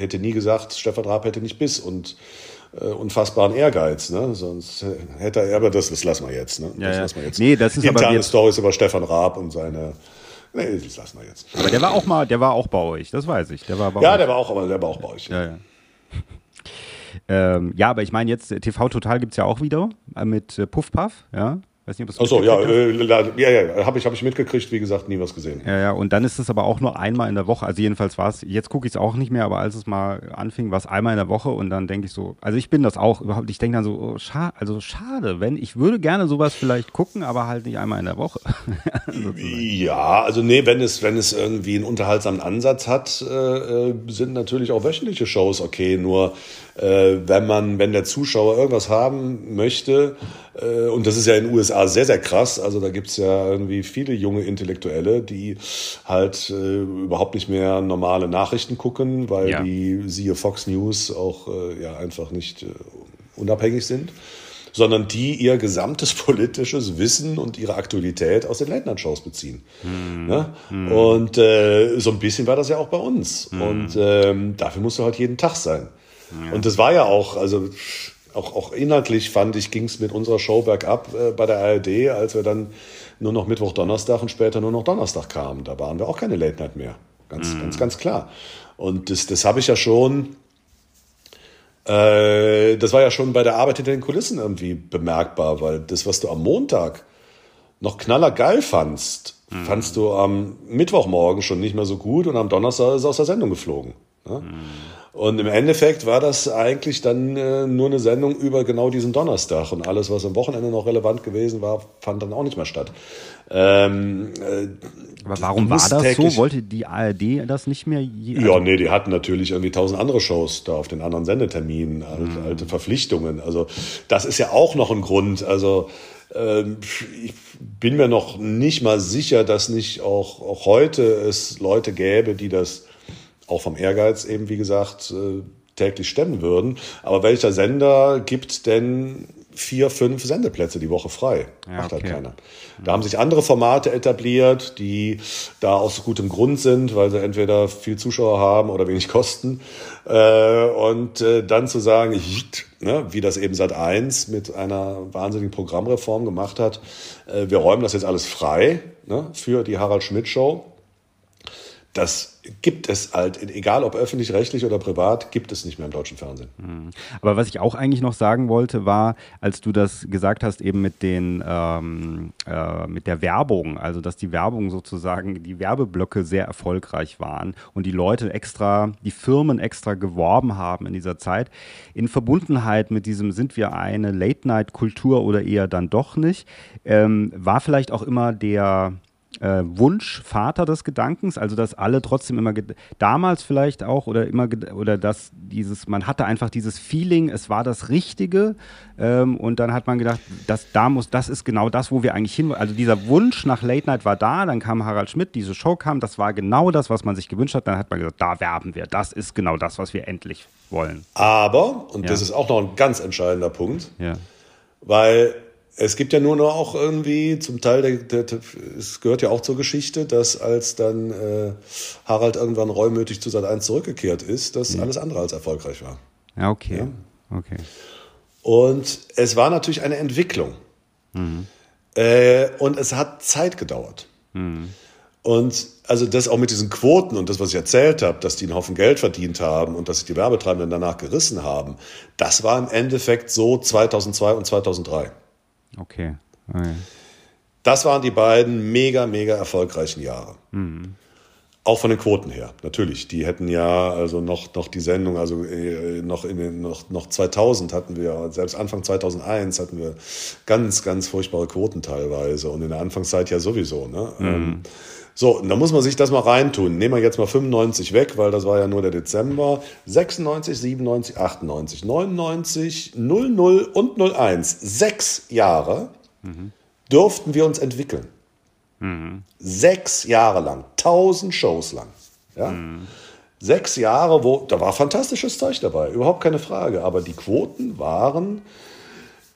hätte nie gesagt, Stefan Raab hätte nicht Biss und äh, unfassbaren Ehrgeiz, ne? Sonst hätte er, aber das, das lassen wir jetzt, ne? Ja, das ja. lassen wir jetzt. Nee, das ist aber Interne jetzt- Stories über Stefan Raab und seine. Nee, das lassen wir jetzt. Aber der war auch mal, der war auch bei euch, das weiß ich. Der war bei Ja, euch. der war auch, aber der war auch bei euch. Ja, ja. *laughs* Ähm, ja, aber ich meine jetzt, TV Total gibt es ja auch wieder äh, mit äh, Puff Puff, ja. Weiß nicht, ob Achso, ja, äh, ja, ja, habe ich, hab ich mitgekriegt, wie gesagt, nie was gesehen. Ja, ja, und dann ist es aber auch nur einmal in der Woche. Also jedenfalls war es, jetzt gucke ich es auch nicht mehr, aber als es mal anfing, war es einmal in der Woche und dann denke ich so, also ich bin das auch überhaupt, ich denke dann so, oh, scha also schade, wenn, ich würde gerne sowas vielleicht gucken, aber halt nicht einmal in der Woche. *laughs* ja, also nee, wenn es, wenn es irgendwie einen unterhaltsamen Ansatz hat, äh, äh sind natürlich auch wöchentliche Shows okay, nur äh, wenn man, wenn der Zuschauer irgendwas haben möchte, äh, und das ist ja in den USA sehr, sehr krass, also da gibt's ja irgendwie viele junge Intellektuelle, die halt äh, überhaupt nicht mehr normale Nachrichten gucken, weil ja. die, siehe Fox News, auch äh, ja einfach nicht äh, unabhängig sind sondern die ihr gesamtes *laughs* politisches Wissen und ihre Aktualität aus den Late-Night-Shows beziehen. Mhm. Ne? Mhm. Und äh, so ein bisschen war das ja auch bei uns. Mhm. Und ähm, dafür musst du halt jeden Tag sein. Ja. Und das war ja auch, also auch, auch inhaltlich fand ich, ging es mit unserer Show bergab äh, bei der ARD, als wir dann nur noch Mittwoch, Donnerstag und später nur noch Donnerstag kamen. Da waren wir auch keine Late Night mehr. Ganz, mhm. ganz, ganz klar. Und das, das habe ich ja schon, äh, das war ja schon bei der Arbeit hinter den Kulissen irgendwie bemerkbar, weil das, was du am Montag noch knallergeil fandst, mhm. fandst du am Mittwochmorgen schon nicht mehr so gut und am Donnerstag ist es aus der Sendung geflogen. Ja? Mhm. Und im Endeffekt war das eigentlich dann äh, nur eine Sendung über genau diesen Donnerstag. Und alles, was am Wochenende noch relevant gewesen war, fand dann auch nicht mehr statt. Ähm, äh, Aber warum war das so? Wollte die ARD das nicht mehr? Je also ja, nee, die hatten natürlich irgendwie tausend andere Shows da auf den anderen Sendeterminen, alte, mhm. alte Verpflichtungen. Also das ist ja auch noch ein Grund. Also ähm, ich bin mir noch nicht mal sicher, dass nicht auch, auch heute es Leute gäbe, die das auch vom Ehrgeiz eben, wie gesagt, äh, täglich stemmen würden. Aber welcher Sender gibt denn vier, fünf Sendeplätze die Woche frei? Ja, Macht halt okay. keiner. Da haben sich andere Formate etabliert, die da aus gutem Grund sind, weil sie entweder viel Zuschauer haben oder wenig kosten. Äh, und äh, dann zu sagen, ne, wie das eben seit eins mit einer wahnsinnigen Programmreform gemacht hat, wir räumen das jetzt alles frei ne, für die Harald Schmidt Show das gibt es halt, egal ob öffentlich-rechtlich oder privat, gibt es nicht mehr im deutschen Fernsehen. Mhm. Aber was ich auch eigentlich noch sagen wollte, war, als du das gesagt hast, eben mit den ähm, äh, mit der Werbung, also dass die Werbung sozusagen, die Werbeblöcke sehr erfolgreich waren und die Leute extra, die Firmen extra geworben haben in dieser Zeit, in Verbundenheit mit diesem, sind wir eine Late-Night-Kultur oder eher dann doch nicht, ähm, war vielleicht auch immer der äh, Wunschvater des Gedankens, also dass alle trotzdem immer damals vielleicht auch oder immer oder dass dieses man hatte einfach dieses Feeling, es war das Richtige ähm, und dann hat man gedacht, das da muss das ist genau das, wo wir eigentlich hin, also dieser Wunsch nach Late Night war da, dann kam Harald Schmidt, diese Show kam, das war genau das, was man sich gewünscht hat, dann hat man gesagt, da werben wir, das ist genau das, was wir endlich wollen. Aber und ja. das ist auch noch ein ganz entscheidender Punkt, ja. weil es gibt ja nur noch auch irgendwie zum Teil, der, der, es gehört ja auch zur Geschichte, dass als dann äh, Harald irgendwann reumütig zu Sat 1 zurückgekehrt ist, dass mhm. alles andere als erfolgreich war. Ja, okay. Ja? okay. Und es war natürlich eine Entwicklung. Mhm. Äh, und es hat Zeit gedauert. Mhm. Und also das auch mit diesen Quoten und das, was ich erzählt habe, dass die einen Haufen Geld verdient haben und dass sich die Werbetreibenden danach gerissen haben, das war im Endeffekt so 2002 und 2003. Okay. okay. Das waren die beiden mega, mega erfolgreichen Jahre. Mhm. Auch von den Quoten her, natürlich. Die hätten ja also noch, noch die Sendung, also äh, noch, in den, noch, noch 2000 hatten wir, selbst Anfang 2001 hatten wir ganz, ganz furchtbare Quoten teilweise und in der Anfangszeit ja sowieso. Ne? Mhm. Ähm, so, da muss man sich das mal reintun. Nehmen wir jetzt mal 95 weg, weil das war ja nur der Dezember. 96, 97, 98, 99, 00 und 01. Sechs Jahre mhm. durften wir uns entwickeln. Mhm. Sechs Jahre lang. Tausend Shows lang. Ja? Mhm. Sechs Jahre, wo, da war fantastisches Zeug dabei, überhaupt keine Frage. Aber die Quoten waren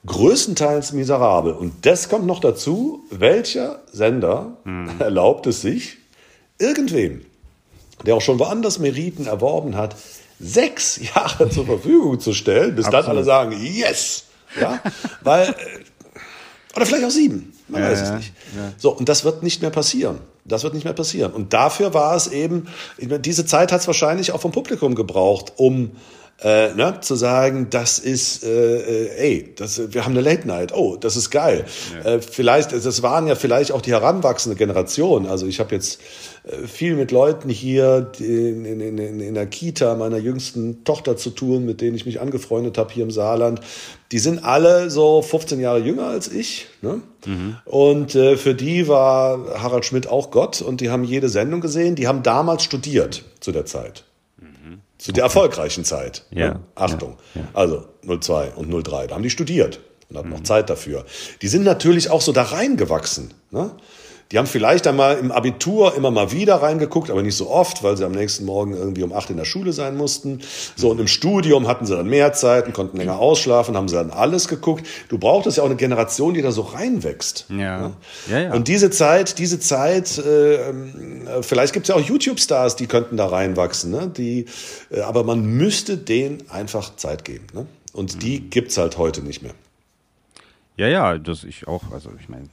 größtenteils miserabel. Und das kommt noch dazu, welcher Sender hm. *laughs* erlaubt es sich, irgendwem, der auch schon woanders Meriten erworben hat, sechs *laughs* Jahre zur Verfügung zu stellen, bis Absolut. dann alle sagen, yes! Ja? Weil, äh, oder vielleicht auch sieben, man ja, weiß es nicht. Ja. So, und das wird nicht mehr passieren. Das wird nicht mehr passieren. Und dafür war es eben, diese Zeit hat es wahrscheinlich auch vom Publikum gebraucht, um Äh, ne, zu sagen, das ist, äh, äh, ey, das, wir haben eine Late Night, oh, das ist geil. Ja. Äh, vielleicht, das waren ja vielleicht auch die heranwachsende Generation. Also ich habe jetzt äh, viel mit Leuten hier in, in, in, in der Kita meiner jüngsten Tochter zu tun, mit denen ich mich angefreundet habe hier im Saarland. Die sind alle so 15 Jahre jünger als ich. Ne? Mhm. Und äh, für die war Harald Schmidt auch Gott und die haben jede Sendung gesehen. Die haben damals studiert zu der Zeit. Mhm. Zu der erfolgreichen Zeit. Ja. Ne? Achtung. Ja. Ja. Also 02 und 03. Da haben die studiert und hatten mhm. noch Zeit dafür. Die sind natürlich auch so da reingewachsen. Ne? Die haben vielleicht einmal im Abitur immer mal wieder reingeguckt, aber nicht so oft, weil sie am nächsten Morgen irgendwie um acht in der Schule sein mussten. So, und im Studium hatten sie dann mehr Zeit und konnten länger ausschlafen, haben sie dann alles geguckt. Du brauchtest ja auch eine Generation, die da so reinwächst. Ja. ja, ja. ja. Und diese Zeit, diese Zeit, äh, ähm, vielleicht gibt es ja auch YouTube-Stars, die könnten da reinwachsen, ne? Die, äh, aber man müsste denen einfach Zeit geben. Ne? Und mhm. die gibt's halt heute nicht mehr. Ja, ja, das ich auch, also ich meine,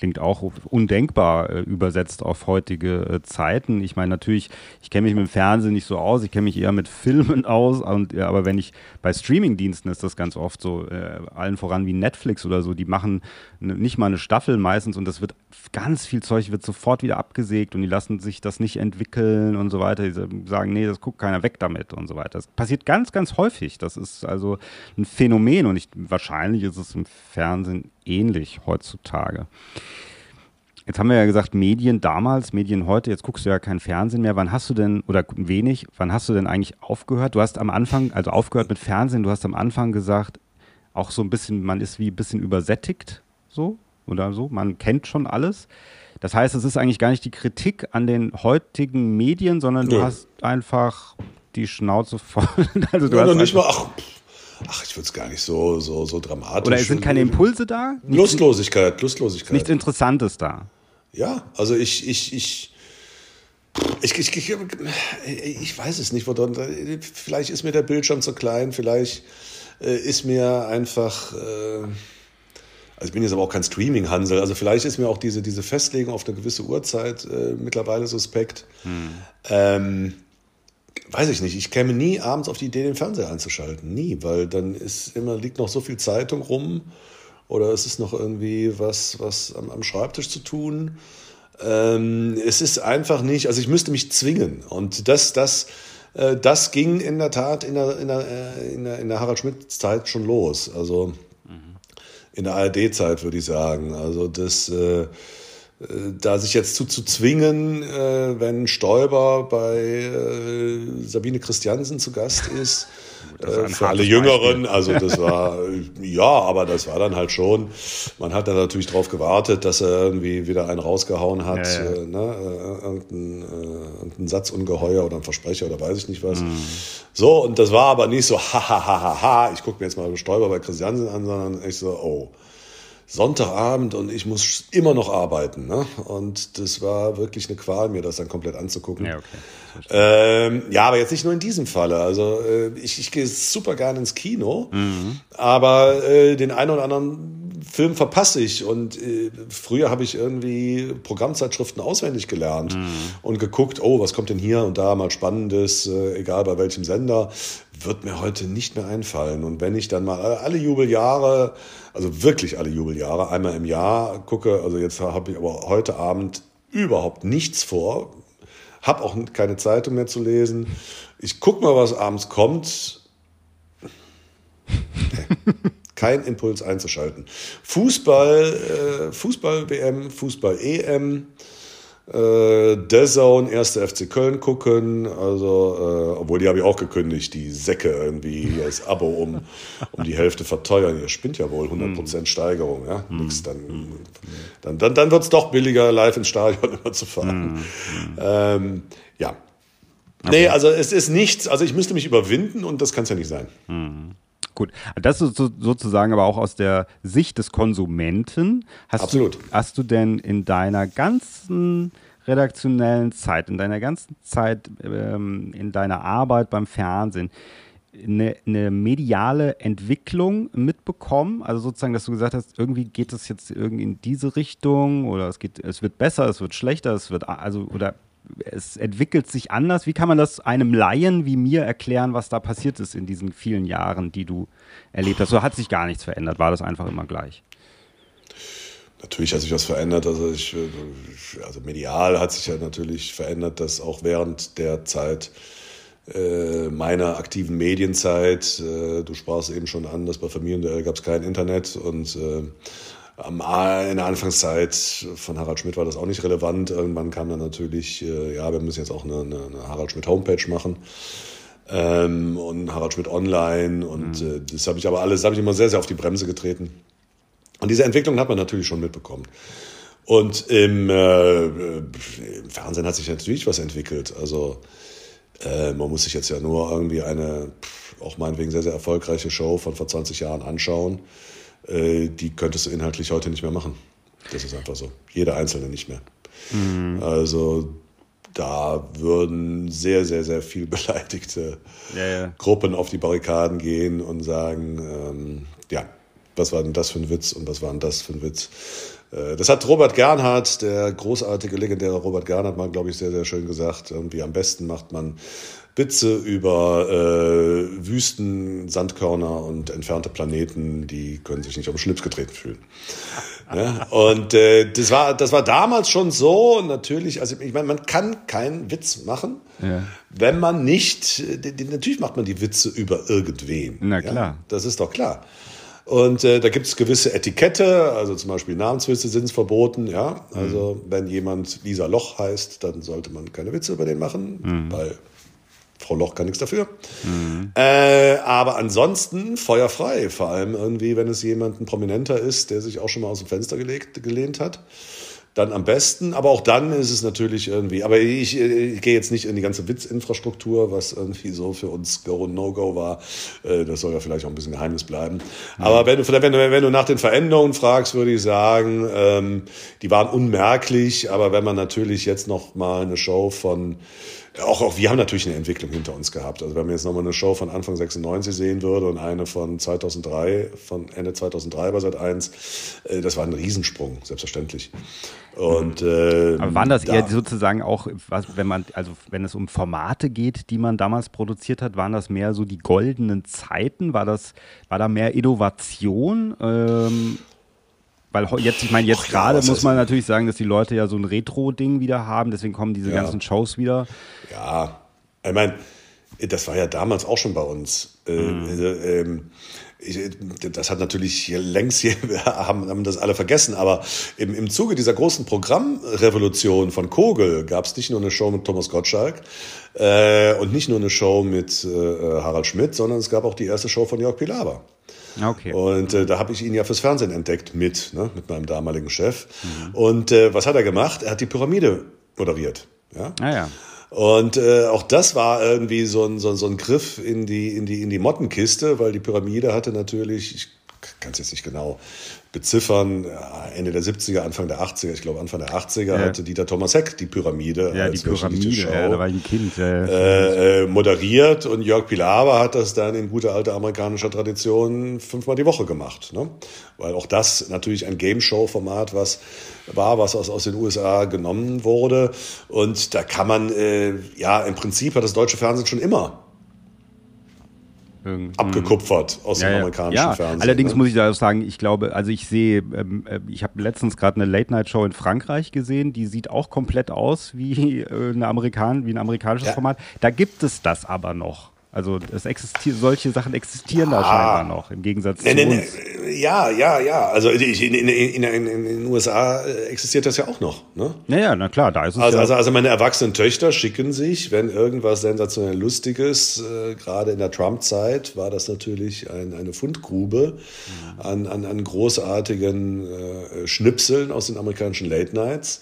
klingt auch undenkbar äh, übersetzt auf heutige äh, Zeiten. Ich meine, natürlich, ich kenne mich mit dem Fernsehen nicht so aus, ich kenne mich eher mit *laughs* Filmen aus, und, ja, aber wenn ich bei Streamingdiensten ist das ganz oft so, äh, allen voran wie Netflix oder so, die machen nicht mal eine Staffel meistens und das wird ganz viel Zeug wird sofort wieder abgesägt und die lassen sich das nicht entwickeln und so weiter. Die sagen, nee, das guckt keiner weg damit und so weiter. Das passiert ganz, ganz häufig. Das ist also ein Phänomen und ich, wahrscheinlich ist es im Fernsehen ähnlich heutzutage. Jetzt haben wir ja gesagt, Medien damals, Medien heute, jetzt guckst du ja kein Fernsehen mehr. Wann hast du denn, oder wenig, wann hast du denn eigentlich aufgehört? Du hast am Anfang, also aufgehört mit Fernsehen, du hast am Anfang gesagt, auch so ein bisschen, man ist wie ein bisschen übersättigt, so oder so, man kennt schon alles. Das heißt, es ist eigentlich gar nicht die Kritik an den heutigen Medien, sondern du ja. hast einfach die Schnauze voll. *laughs* Also du ja, hast nicht mal, ach, ach, ich würde es gar nicht so, so, so dramatisch. Oder sind keine Impulse da? Lustlosigkeit, Lustlosigkeit. Nichts Interessantes da. Ja, also ich, ich, ich, ich, ich, ich, ich weiß es nicht, vielleicht ist mir der Bildschirm zu klein, vielleicht äh, ist mir einfach, äh, also ich bin jetzt aber auch kein Streaming-Hansel, also vielleicht ist mir auch diese, diese Festlegung auf eine gewisse Uhrzeit äh, mittlerweile suspekt. Hm. Ähm, weiß ich nicht, ich käme nie abends auf die Idee, den Fernseher einzuschalten. Nie, weil dann ist immer, liegt noch so viel Zeitung rum oder es ist noch irgendwie was, was am, am Schreibtisch zu tun. Ähm, es ist einfach nicht, also ich müsste mich zwingen. Und das, das, äh, das ging in der Tat in der, in der, äh, in der, in der Harald Schmidt-Zeit schon los. Also mhm. in der ARD-Zeit würde ich sagen. Also das. Äh, äh, da sich jetzt zu, zu zwingen, äh, wenn Stoiber bei äh, Sabine Christiansen zu Gast ist, äh, für alle Jüngeren, also das war, *laughs* ja, aber das war dann halt schon, man hat dann natürlich darauf gewartet, dass er irgendwie wieder einen rausgehauen hat, ja, ja. Äh, ne, äh, irgendein, äh, irgendein Satzungeheuer oder ein Versprecher oder weiß ich nicht was. Mhm. So, und das war aber nicht so, ha, ha, ha, ha, ha, ich gucke mir jetzt mal Stoiber bei Christiansen an, sondern ich so, oh, Sonntagabend und ich muss immer noch arbeiten. Ne? Und das war wirklich eine Qual, mir das dann komplett anzugucken. Ja, okay. ähm, ja aber jetzt nicht nur in diesem Falle. Also äh, ich, ich gehe super gerne ins Kino, mhm. aber äh, den einen oder anderen Film verpasse ich. Und äh, früher habe ich irgendwie Programmzeitschriften auswendig gelernt mhm. und geguckt, oh, was kommt denn hier und da mal Spannendes, äh, egal bei welchem Sender, wird mir heute nicht mehr einfallen. Und wenn ich dann mal alle Jubeljahre also wirklich alle Jubeljahre, einmal im Jahr gucke. Also jetzt habe ich aber heute Abend überhaupt nichts vor, habe auch keine Zeitung mehr zu lesen. Ich gucke mal, was abends kommt. Kein Impuls einzuschalten. Fußball, äh, Fußball-WM, Fußball-EM äh, Zone, erste FC Köln gucken. Also, äh, obwohl die habe ich auch gekündigt, die Säcke irgendwie das Abo um, um die Hälfte verteuern. Ihr spinnt ja wohl 100% hm. Steigerung, ja. Mm. Nix, dann, dann, dann, dann wird es doch billiger, live ins Stadion *laughs* immer zu fahren. Ähm, ja. Okay. Nee, also es ist nichts, also ich müsste mich überwinden und das kann es ja nicht sein. Mm. Gut, das ist so, sozusagen aber auch aus der Sicht des Konsumenten. Hast Absolut. Du, hast du denn in deiner ganzen redaktionellen Zeit, in deiner ganzen Zeit, ähm, in deiner Arbeit beim Fernsehen, eine, eine, mediale Entwicklung mitbekommen? Also sozusagen, dass du gesagt hast, irgendwie geht es jetzt irgendwie in diese Richtung oder es geht, es wird besser, es wird schlechter, es wird also oder es entwickelt sich anders. Wie kann man das einem Laien wie mir erklären, was da passiert ist in diesen vielen Jahren, die du erlebt hast? So hat sich gar nichts verändert, war das einfach immer gleich? Natürlich hat sich was verändert. Also, ich, also medial hat sich ja natürlich verändert, dass auch während der Zeit äh, meiner aktiven Medienzeit, äh, du sprachst eben schon an, dass bei Familien gab es kein Internet und äh, in der Anfangszeit von Harald Schmidt war das auch nicht relevant. Irgendwann kam dann natürlich, äh, ja, wir müssen jetzt auch eine, eine, eine Harald Schmidt Homepage machen. Ähm, und Harald Schmidt Online und mhm. äh, das habe ich aber alles, habe ich immer sehr, sehr auf die Bremse getreten. Und diese Entwicklung hat man natürlich schon mitbekommen. Und im, äh, im Fernsehen hat sich natürlich was entwickelt. Also äh, man muss sich jetzt ja nur irgendwie eine, auch meinetwegen sehr, sehr erfolgreiche Show von vor 20 Jahren anschauen die könntest du inhaltlich heute nicht mehr machen. Das ist einfach so. Jeder Einzelne nicht mehr. Mhm. Also da würden sehr, sehr, sehr viel *laughs* beleidigte ja, ja. Gruppen auf die Barrikaden gehen und sagen, ähm, ja, was war denn das für ein Witz und was war denn das für ein Witz? Äh, das hat Robert Gernhardt, der großartige, legendäre Robert Gernhardt, mal, glaube ich, sehr, sehr schön gesagt. Irgendwie am besten macht man Witze über äh, Wüsten, Sandkörner und entfernte Planeten, die können sich nicht auf den Schlips getreten fühlen. Ja, *laughs* und äh, das war das war damals schon so natürlich also ich meine man kann keinen Witz machen ja. wenn man nicht natürlich macht man die Witze über irgendwen na klar ja, das ist doch klar und äh, da gibt es gewisse Etikette, also zum Beispiel Namenswitze sind verboten, ja. Also mhm. wenn jemand Lisa Loch heißt, dann sollte man keine Witze über den machen, mhm. weil Frau Loch kann nichts dafür. Mhm. Äh, aber ansonsten feuerfrei, vor allem irgendwie, wenn es jemand ein Prominenter ist, der sich auch schon mal aus dem Fenster gelegt, gelehnt hat dann am besten. Aber auch dann ist es natürlich irgendwie, aber ich, ich gehe jetzt nicht in die ganze Witzinfrastruktur, was irgendwie so für uns Go und No-Go war. Äh, das soll ja vielleicht auch ein bisschen Geheimnis bleiben. Mhm. Aber wenn du, wenn, du, wenn du nach den Veränderungen fragst, würde ich sagen, ähm, die waren unmerklich. Aber wenn man natürlich jetzt noch mal eine Show von auch, auch wir haben natürlich eine Entwicklung hinter uns gehabt. Also wenn man jetzt nochmal eine Show von Anfang 96 sehen würde und eine von 2003, von Ende 2003 bei Sat 1, äh, das war ein Riesensprung, selbstverständlich. Und, äh, Aber waren das da, eher sozusagen auch, was, wenn man, also wenn es um Formate geht, die man damals produziert hat, waren das mehr so die goldenen Zeiten? War das, war da mehr Innovation? Ähm, weil jetzt, ich meine, jetzt gerade ja, muss man natürlich sagen, dass die Leute ja so ein Retro-Ding wieder haben, deswegen kommen diese ja. ganzen Shows wieder. Ja, ich meine, das war ja damals auch schon bei uns. Äh, mhm. Also, ähm, ich, das hat natürlich längst hier, *laughs* haben, haben das alle vergessen, aber im, im Zuge dieser großen Programmrevolution von Kogel gab es nicht nur eine Show mit Thomas Gottschalk äh, und nicht nur eine Show mit äh, Harald Schmidt, sondern es gab auch die erste Show von Jörg Pilawa. Okay. Und äh, da habe ich ihn ja fürs Fernsehen entdeckt mit, ne, mit meinem damaligen Chef. Mhm. Und äh, was hat er gemacht? Er hat die Pyramide moderiert. Ja. Ah, ja. Und äh, auch das war irgendwie so ein, so, so ein Griff in die, in, die, in die Mottenkiste, weil die Pyramide hatte natürlich, ich kann es jetzt nicht genau beziffern, Ende der 70er, Anfang der 80er, ich glaube Anfang der 80er ja. hatte Dieter Thomas Heck die Pyramide ja, als die Pyramide, Show, ja, da war ich ein Kind, äh, äh, moderiert und Jörg Pilawa hat das dann in guter alter amerikanischer Tradition fünfmal die Woche gemacht. Ne? Weil auch das natürlich ein Game-Show-Format was war, was aus, aus den USA genommen wurde. Und da kann man, äh, ja, im Prinzip hat das deutsche Fernsehen schon immer irgendwie. abgekupfert aus ja, dem amerikanischen ja. Fernsehen. Allerdings ne? muss ich da auch sagen, ich glaube, also ich sehe, ähm, äh, ich habe letztens gerade eine Late-Night-Show in Frankreich gesehen, die sieht auch komplett aus wie, äh, eine Amerikan wie ein amerikanisches ja. Format. Da gibt es das aber noch. Also es existiert, solche Sachen existieren ja. da scheinbar noch, im Gegensatz nee, zu nee, uns. Ja, ja, ja. Also in, in, in, in, den USA existiert das ja auch noch. Ne? Naja, na klar, da ist es also, ja. Also, also meine erwachsenen Töchter schicken sich, wenn irgendwas sensationell Lustiges, äh, gerade in der Trump-Zeit war das natürlich ein, eine Fundgrube mhm. an, an, an großartigen äh, Schnipseln aus den amerikanischen Late Nights.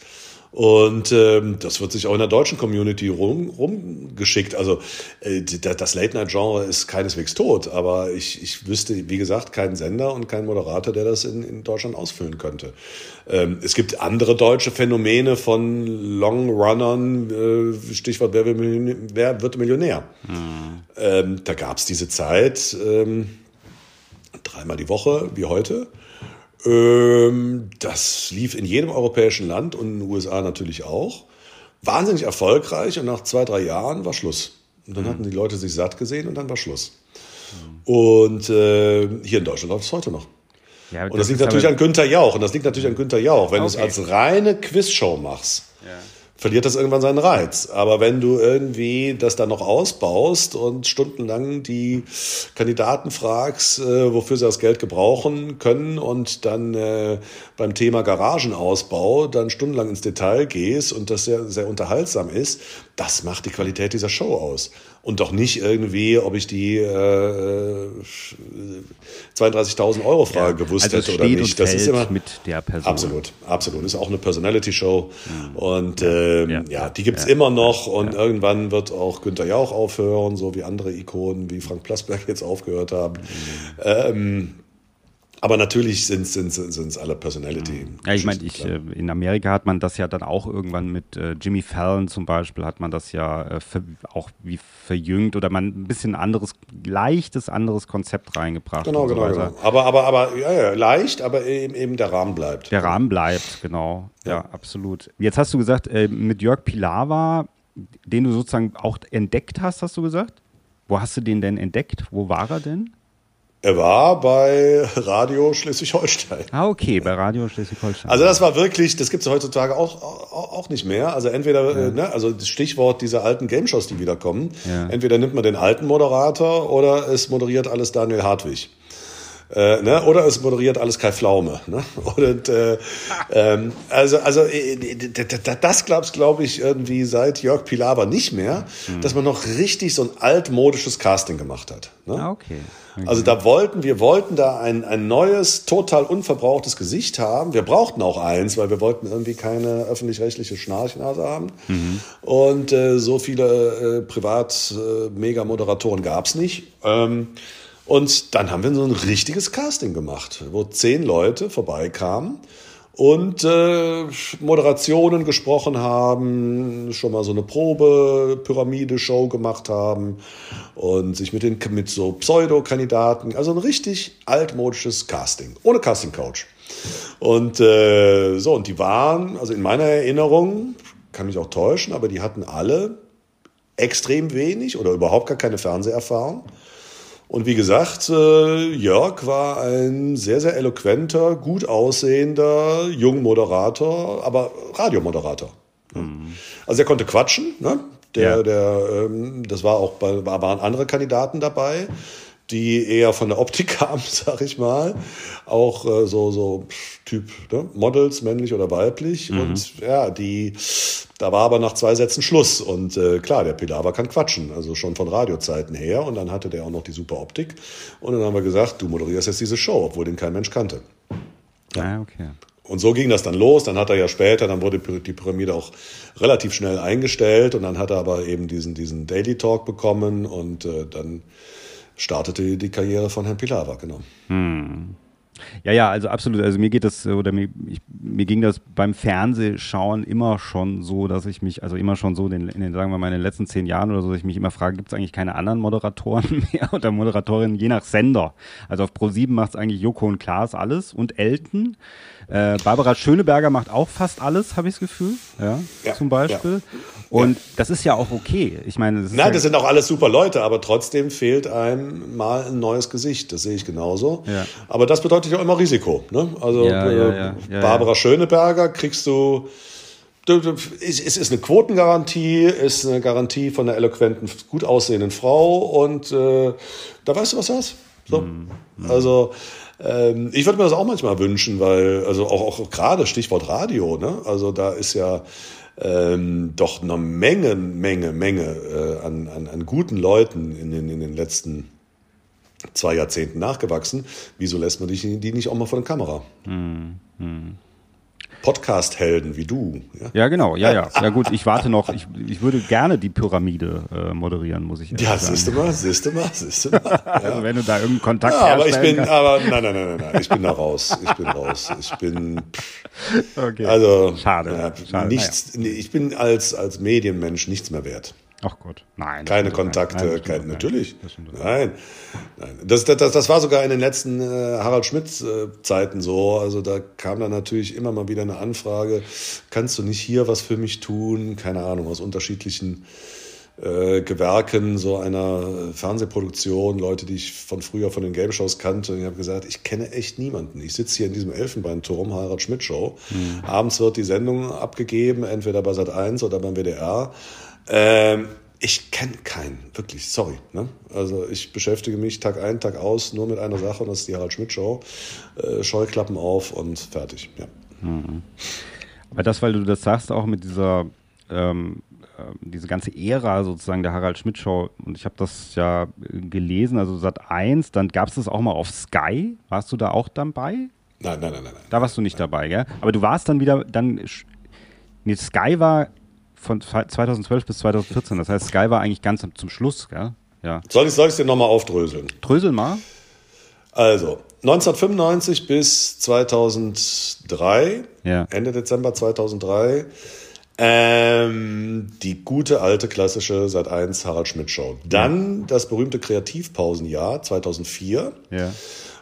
Und ähm, das wird sich auch in der deutschen Community rum, rumgeschickt. Also äh, das Late-Night-Genre ist keineswegs tot, aber ich, ich wüsste, wie gesagt, keinen Sender und keinen Moderator, der das in, in Deutschland ausfüllen könnte. Ähm, es gibt andere deutsche Phänomene von Long-Runnern, äh, Stichwort wer, wer, wird Millionär. Mhm. Ähm, da gab es diese Zeit ähm, dreimal die Woche, wie heute. Ähm, das lief in jedem europäischen Land und in den USA natürlich auch. wahnsinnig erfolgreich und nach zwei, drei Jahren war Schluss. Und dann mhm. hatten die Leute sich satt gesehen und dann war Schluss. Mhm. Und äh, hier in Deutschland läuft es heute noch. Ja, und das, das liegt natürlich an Günther Jauch. Und das liegt natürlich an Günther Jauch. Wenn okay. du es als reine Quizshow machst, ja verliert das irgendwann seinen Reiz. Aber wenn du irgendwie das dann noch ausbaust und stundenlang die Kandidaten fragst, äh, wofür sie das Geld gebrauchen können und dann äh, beim Thema Garagenausbau dann stundenlang ins Detail gehst und das sehr, sehr unterhaltsam ist, das macht die Qualität dieser Show aus. Und doch nicht irgendwie, ob ich die äh, 32.000 Euro Frage ja, gewusst also hätte oder nicht. das ist immer mit der Person. Absolut, absolut. Ist auch eine Personality-Show. Mhm. Und ähm, ja, ja, die gibt's immer noch. Und irgendwann wird auch Günther Jauch aufhören, so wie andere Ikonen wie Frank Plasberg jetzt aufgehört haben. Mhm. Ähm, aber natürlich sind es alle Personality. Ja, ich meine, äh, in Amerika hat man das ja dann auch irgendwann mit äh, Jimmy Fallon zum Beispiel, hat man das ja äh, für, auch wie verjüngt oder man ein bisschen anderes, leichtes anderes Konzept reingebracht. Genau, so genau, genau. Aber, aber, aber ja, ja, leicht, aber eben, eben der Rahmen bleibt. Der Rahmen bleibt, genau. Ja, ja absolut. Jetzt hast du gesagt, äh, mit Jörg Pilawa, den du sozusagen auch entdeckt hast, hast du gesagt? Wo hast du den denn entdeckt? Wo war er denn? Er war bei Radio Schleswig-Holstein. Ah, okay, bei Radio Schleswig-Holstein. Also das war wirklich, das gibt es heutzutage auch, auch, auch, nicht mehr. Also entweder, ja. ne, also das Stichwort dieser alten Game-Shows, die wiederkommen. Ja. Entweder nimmt man den alten Moderator oder es moderiert alles Daniel Hartwig. Äh, ne? Oder es moderiert alles Kai Pflaume. Ne? *laughs* Und, äh, ähm, also, also äh, das glaubst glaube ich irgendwie seit Jörg Pilawa nicht mehr, mhm. dass man noch richtig so ein altmodisches Casting gemacht hat. Ne? Ah, okay. Also da wollten wir wollten da ein, ein neues, total unverbrauchtes Gesicht haben. Wir brauchten auch eins, weil wir wollten irgendwie keine öffentlich-rechtliche Schnarchnase haben. Mhm. Und äh, so viele äh, Privat-Mega-Moderatoren äh, gab's nicht. Ähm, und dann haben wir so ein richtiges Casting gemacht, wo zehn Leute vorbeikamen und äh, Moderationen gesprochen haben, schon mal so eine Probe-Pyramide-Show gemacht haben und sich mit, den, mit so Pseudo-Kandidaten, also ein richtig altmodisches Casting, ohne Casting-Coach. Und äh, so, und die waren, also in meiner Erinnerung, kann mich auch täuschen, aber die hatten alle extrem wenig oder überhaupt gar keine Fernseherfahrung und wie gesagt, äh, Jörg war ein sehr, sehr eloquenter, gut aussehender Jungmoderator, aber Radiomoderator. Mhm. Also er konnte quatschen, ne? Der, ja. der, ähm, das war auch bei, waren andere Kandidaten dabei die eher von der Optik *laughs* kamen, sag ich mal. Auch äh, so, so Typ ne? Models, männlich oder weiblich. Mhm. Und ja, die, da war aber nach zwei Sätzen Schluss. Und äh, klar, der Pilawa kann quatschen, also schon von Radiozeiten her. Und dann hatte der auch noch die super Optik. Und dann haben wir gesagt, du moderierst jetzt diese Show, obwohl den kein Mensch kannte. Ja, ah, okay. Und so ging das dann los. Dann hat er ja später, dann wurde die Pyramide auch relativ schnell eingestellt. Und dann hat er aber eben diesen, diesen Daily Talk bekommen. Und äh, dann startete die Karriere von Herrn Pilawa, genau. Hm. Ja, ja, also absolut. Also mir geht das, oder mir, ich, mir ging das beim Fernsehschauen immer schon so, dass ich mich, also immer schon so in den, sagen wir mal, in den letzten zehn Jahren oder so, dass ich mich immer frage, gibt es eigentlich keine anderen Moderatoren *laughs* mehr oder Moderatorinnen, je nach Sender. Also auf Pro7 macht es eigentlich Joko und Klaas alles und Elton. Äh, Barbara Schöneberger macht auch fast alles, habe ich das Gefühl. Ja, ja zum Beispiel. Ja. Und ja. das ist ja auch okay. Ich meine, das Nein, ja das sind auch alles super Leute, aber trotzdem fehlt einem mal ein neues Gesicht. Das sehe ich genauso. Ja. Aber das bedeutet ja immer Risiko. Ne? Also äh, Barbara Schöneberger kriegst du es ist eine Quotengarantie, ist eine Garantie von einer eloquenten, gut aussehenden Frau und äh, da weißt du, was du hast. So. Mm. Also ähm, ich würde mir das auch manchmal wünschen, weil, also auch, auch gerade Stichwort Radio, ne? Also da ist ja ähm, doch eine Menge, Menge, Menge äh, an, an, an guten Leuten in den, in den letzten zwei Jahrzehnten nachgewachsen. Wieso lässt man die, die nicht auch mal vor der Kamera? Hm, hm. Podcast-Helden wie du. Ja? ja, genau, ja, ja. *laughs* Ja gut, ich warte noch, ich, ich würde gerne die Pyramide äh, moderieren, muss ich ja, sagen. Ja, siehst du mal, siehst du mal, siehst du mal. *laughs* Ja. also wenn du da irgendeinen Kontakt ja, aber ich bin, kann. aber nein, nein, nein, nein, nein, ich bin da raus, ich bin raus, ich bin, okay. also, schade, ja, schade nichts, naja. ich bin als, als Medienmensch nichts mehr wert. Ach Gott, nein. Keine Kontakte, nein, kein, natürlich. Nein, nein. Das, das, das, war sogar in den letzten äh, Harald Schmidt-Zeiten so. Also da kam dann natürlich immer mal wieder eine Anfrage, kannst du nicht hier was für mich tun? Keine Ahnung, aus unterschiedlichen äh, Gewerken so einer Fernsehproduktion, Leute, die ich von früher von den Game Shows kannte. Und ich habe gesagt, ich kenne echt niemanden. Ich sitze hier in diesem Elfenbeinturm, Harald Schmidt Show. Mhm. Abends wird die Sendung abgegeben, entweder bei Sat 1 oder beim WDR. Ähm, ich kenne keinen, wirklich, sorry. Ne? Also ich beschäftige mich Tag ein, Tag aus nur mit einer Sache und das ist die Harald Schmidt Show. Äh, Scheuklappen auf und fertig. Ja. Mhm. Aber das, weil du das sagst, auch mit dieser ähm, ähm, diese ganze Ära sozusagen der Harald Schmidt Show und ich habe das ja gelesen, also Sat 1, dann gab es das auch mal auf Sky. Warst du da auch dabei? Nein, nein, nein, nein. Da warst du nicht nein. dabei, gell? Aber du warst dann wieder, dann, nee, Sky war von 2012 bis 2014, das heißt Sky war eigentlich ganz zum Schluss, gell? Ja. Soll ich es dir nochmal aufdröseln? Drösel mal. Also, 1995 bis 2003, ja. Ende Dezember 2003, ähm, die gute alte klassische Sat 1 Harald Schmidt Show. Dann ja. das berühmte Kreativpausenjahr 2004. Ja.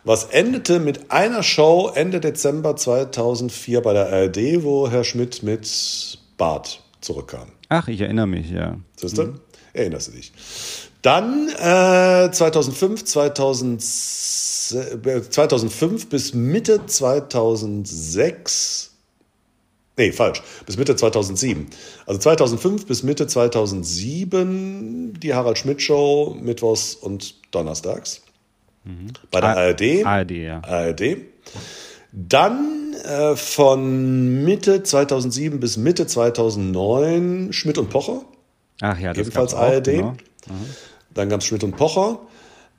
Was endete mit einer Show Ende Dezember 2004 bei der ARD, wo Herr Schmidt mit Bart zurückkam. Ach, ich erinnere mich, ja. Siehst du? Mhm. Erinnerst du dich? Dann äh, 2005, 2000, äh, 2005 bis Mitte 2006 Nee, falsch. Bis Mitte 2007. Also 2005 bis Mitte 2007 die Harald Schmidt Show mittwochs und donnerstags. Mhm. Bei der A ARD. ARD, ja. ARD. Dann äh, von Mitte 2007 bis Mitte 2009 Schmidt und Pocher. Ach ja, das Ebenfalls ARD. Genau. Mhm. Dann gab es Schmidt und Pocher.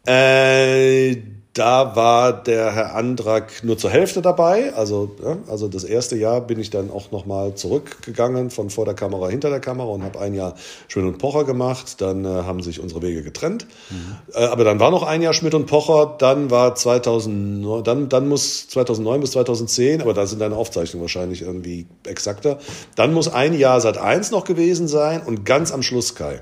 Äh, da war der Herr Andrak nur zur Hälfte dabei. Also, ja, also das erste Jahr bin ich dann auch nochmal zurückgegangen von vor der Kamera hinter der Kamera und habe ein Jahr Schmidt und Pocher gemacht. Dann äh, haben sich unsere Wege getrennt. Mhm. Äh, aber dann war noch ein Jahr Schmidt und Pocher. Dann war 2009, dann, dann muss 2009 bis 2010, aber da sind deine Aufzeichnungen wahrscheinlich irgendwie exakter. Dann muss ein Jahr seit eins noch gewesen sein und ganz am Schluss Sky.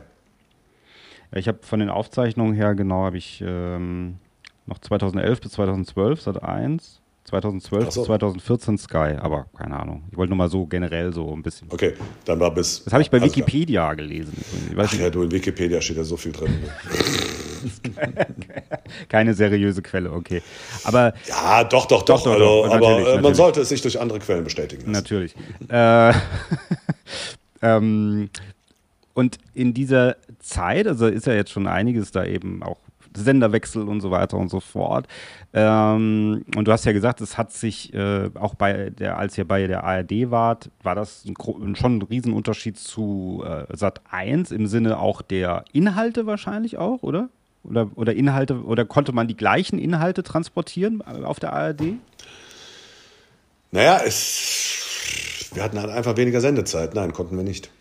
Ich habe von den Aufzeichnungen her genau habe ich ähm, noch 2011 bis 2012 Sat 1, 2012 so. bis 2014 Sky, aber keine Ahnung. Ich wollte nur mal so generell so ein bisschen. Okay, dann war bis. Das habe ich bei also Wikipedia klar. gelesen. Ach ja, du in Wikipedia steht ja so viel drin. Ne? *laughs* keine seriöse Quelle, okay. Aber ja, doch, doch, doch. doch, doch, doch aber natürlich, äh, man natürlich. sollte es sich durch andere Quellen bestätigen. Lassen. Natürlich. äh, *laughs* ähm, und in dieser Zeit, also ist ja jetzt schon einiges da eben auch Senderwechsel und so weiter und so fort. Ähm, und du hast ja gesagt, es hat sich äh, auch bei der, als ihr bei der ARD wart, war das ein, schon ein Riesenunterschied zu äh, Sat 1 im Sinne auch der Inhalte wahrscheinlich auch, oder? Oder, oder Inhalte, oder konnte man die gleichen Inhalte transportieren äh, auf der ARD? Naja, es, wir hatten halt einfach weniger Sendezeit. Nein, konnten wir nicht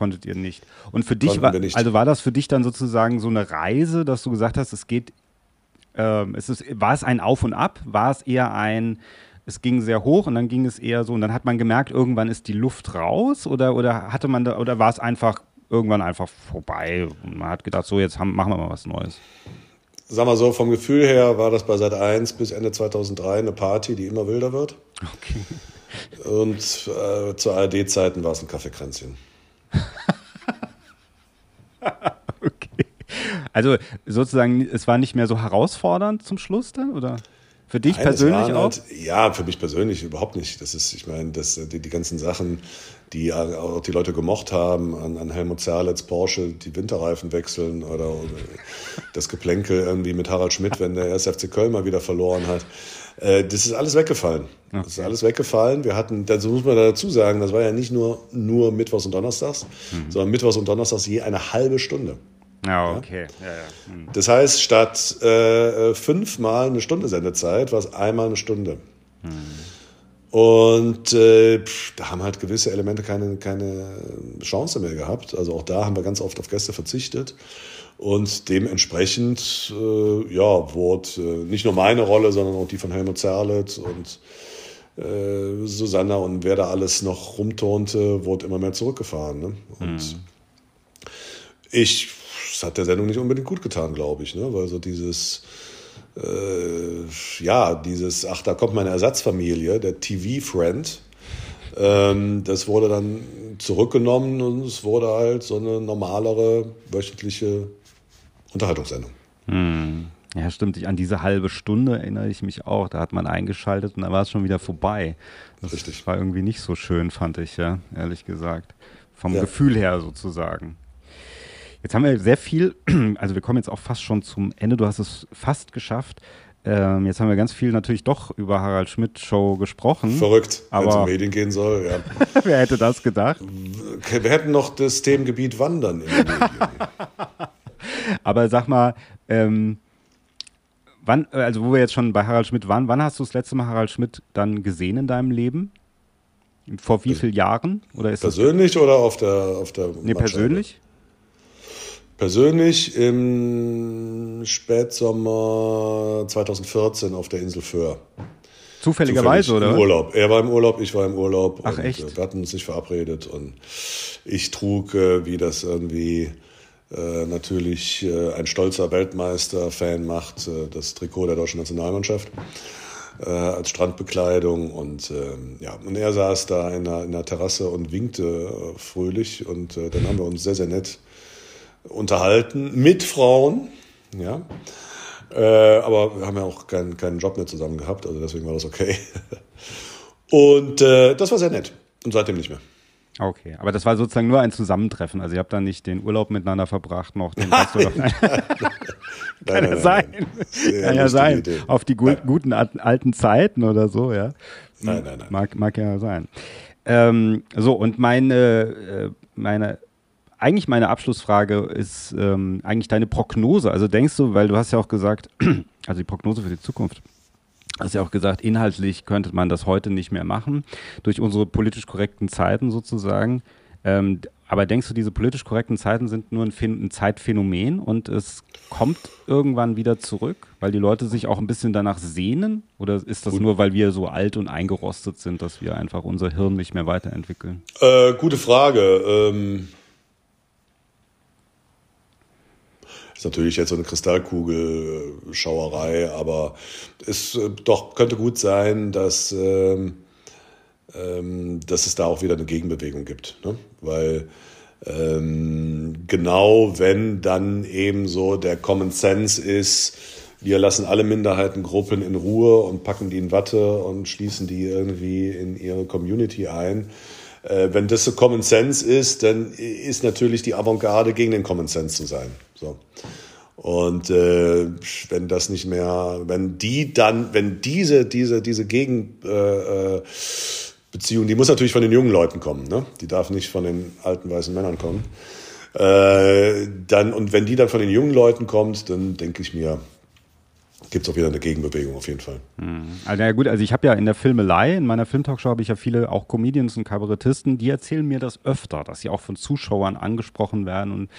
konntet ihr nicht. Und für dich war, also war das für dich dann sozusagen so eine Reise, dass du gesagt hast, es geht, ähm, es ist, war es ein Auf und Ab? War es eher ein, es ging sehr hoch und dann ging es eher so und dann hat man gemerkt, irgendwann ist die Luft raus oder, oder hatte man da, oder war es einfach irgendwann einfach vorbei und man hat gedacht, so jetzt haben, machen wir mal was Neues? Sag mal so, vom Gefühl her war das bei Seit 1 bis Ende 2003 eine Party, die immer wilder wird. Okay. Und äh, zu ARD-Zeiten war es ein Kaffeekränzchen. *laughs* okay. Also sozusagen, es war nicht mehr so herausfordernd zum Schluss dann, oder? Für dich Nein, persönlich auch? Halt, ja, für mich persönlich überhaupt nicht. Das ist, ich meine, das, die, die ganzen Sachen, die auch die Leute gemocht haben, an, an Helmut Zerletz, Porsche, die Winterreifen wechseln oder, oder das Geplänkel irgendwie mit Harald Schmidt, wenn der erst FC Köln mal wieder verloren hat. Äh, das ist alles weggefallen. Das ist alles weggefallen. Wir hatten, dazu muss man dazu sagen, das war ja nicht nur, nur Mittwochs und Donnerstags, mhm. sondern Mittwochs und Donnerstags je eine halbe Stunde. Ja, okay. Ja, ja. Mhm. Das heißt, statt äh, fünfmal eine Stunde Sendezeit, war es einmal eine Stunde. Mhm. Und äh, pff, da haben halt gewisse Elemente keine, keine Chance mehr gehabt. Also auch da haben wir ganz oft auf Gäste verzichtet. Und dementsprechend äh, ja, wurde äh, nicht nur meine Rolle, sondern auch die von Helmut Zerlett und äh, Susanna und wer da alles noch rumturnte, wurde immer mehr zurückgefahren. Ne? Und mhm. Ich, das hat der Sendung nicht unbedingt gut getan, glaube ich, ne? weil so dieses, äh, ja, dieses, ach, da kommt meine Ersatzfamilie, der TV-Friend, ähm, das wurde dann zurückgenommen und es wurde halt so eine normalere wöchentliche Unterhaltungssendung. Hm. Ja, stimmt. An diese halbe Stunde erinnere ich mich auch. Da hat man eingeschaltet und dann war es schon wieder vorbei. Das Richtig. war irgendwie nicht so schön, fand ich, ja, ehrlich gesagt. Vom ja. Gefühl her sozusagen. Jetzt haben wir sehr viel, *clears throat* also wir kommen jetzt auch fast schon zum Ende. Du hast es fast geschafft. Ähm, jetzt haben wir ganz viel natürlich doch über Harald Schmidt Show gesprochen. Verrückt, wenn es um Medien gehen soll. Ja. *laughs* Wer hätte das gedacht? Wir hätten noch das Themengebiet Wandern in den Medien. *laughs* Aber sag mal, ähm, wann, also wo wir jetzt schon bei Harald Schmidt waren, wann hast du das letzte Mal Harald Schmidt dann gesehen in deinem Leben? Vor wie vielen Jahren? Oder ist persönlich oder auf der auf der Nee, persönlich? Persönlich im Spätsommer 2014 auf der Insel Föhr. Zufälligerweise, Zufällig oder? Im Urlaub. Er war im Urlaub, ich war im Urlaub. Ach, echt? Äh, wir hatten uns nicht verabredet und ich trug, äh, wie das irgendwie äh, natürlich äh, ein stolzer Weltmeister-Fan macht, äh, das Trikot der deutschen Nationalmannschaft äh, als Strandbekleidung und ähm, ja und er saß da in der, in der Terrasse und winkte äh, fröhlich und äh, dann haben wir uns sehr sehr nett unterhalten mit Frauen, ja. aber wir haben ja auch keinen, keinen Job mehr zusammen gehabt, also deswegen war das okay. *laughs* Und das war sehr nett. Und seitdem nicht mehr. Okay, aber das war sozusagen nur ein Zusammentreffen. Also ihr habt dann nicht den Urlaub miteinander verbracht, noch den Rest oder *laughs* *laughs* nein. Kann ja sein. Kann ja sein. Idee. Auf die gu guten alten Zeiten oder so, ja. Nein, nein, nein. Mag, mag ja sein. Ähm, so, und meine, äh, meine, eigentlich meine Abschlussfrage ist ähm, eigentlich deine Prognose. Also denkst du, weil du hast ja auch gesagt, *clears throat* also die Prognose für die Zukunft hast ja auch gesagt, inhaltlich könnte man das heute nicht mehr machen, durch unsere politisch korrekten Zeiten sozusagen. Ähm, aber denkst du, diese politisch korrekten Zeiten sind nur ein, ein, Zeitphänomen und es kommt irgendwann wieder zurück, weil die Leute sich auch ein bisschen danach sehnen? Oder ist das Gut. nur, weil wir so alt und eingerostet sind, dass wir einfach unser Hirn nicht mehr weiterentwickeln? Äh, gute Frage. Ähm Ist natürlich jetzt so eine Kristallkugelschauerei, aber es äh, doch könnte gut sein, dass, ähm, ähm, dass es da auch wieder eine Gegenbewegung gibt. Ne? Weil ähm, genau wenn dann eben so der Common Sense ist, wir lassen alle Minderheitengruppen in Ruhe und packen die in Watte und schließen die irgendwie in ihre Community ein. Äh, wenn das so Common Sense ist, dann ist natürlich die Avantgarde gegen den Common Sense zu sein. So. Und äh, wenn das nicht mehr, wenn die dann, wenn diese, diese, diese Gegenbeziehung, äh, die muss natürlich von den jungen Leuten kommen, ne? Die darf nicht von den alten weißen Männern kommen. Äh, dann, und wenn die dann von den jungen Leuten kommt, dann denke ich mir, gibt es auch wieder eine Gegenbewegung auf jeden Fall. Also ja gut, also ich habe ja in der Filmelei, in meiner Filmtalkshow habe ich ja viele auch Comedians und Kabarettisten, die erzählen mir das öfter, dass sie auch von Zuschauern angesprochen werden und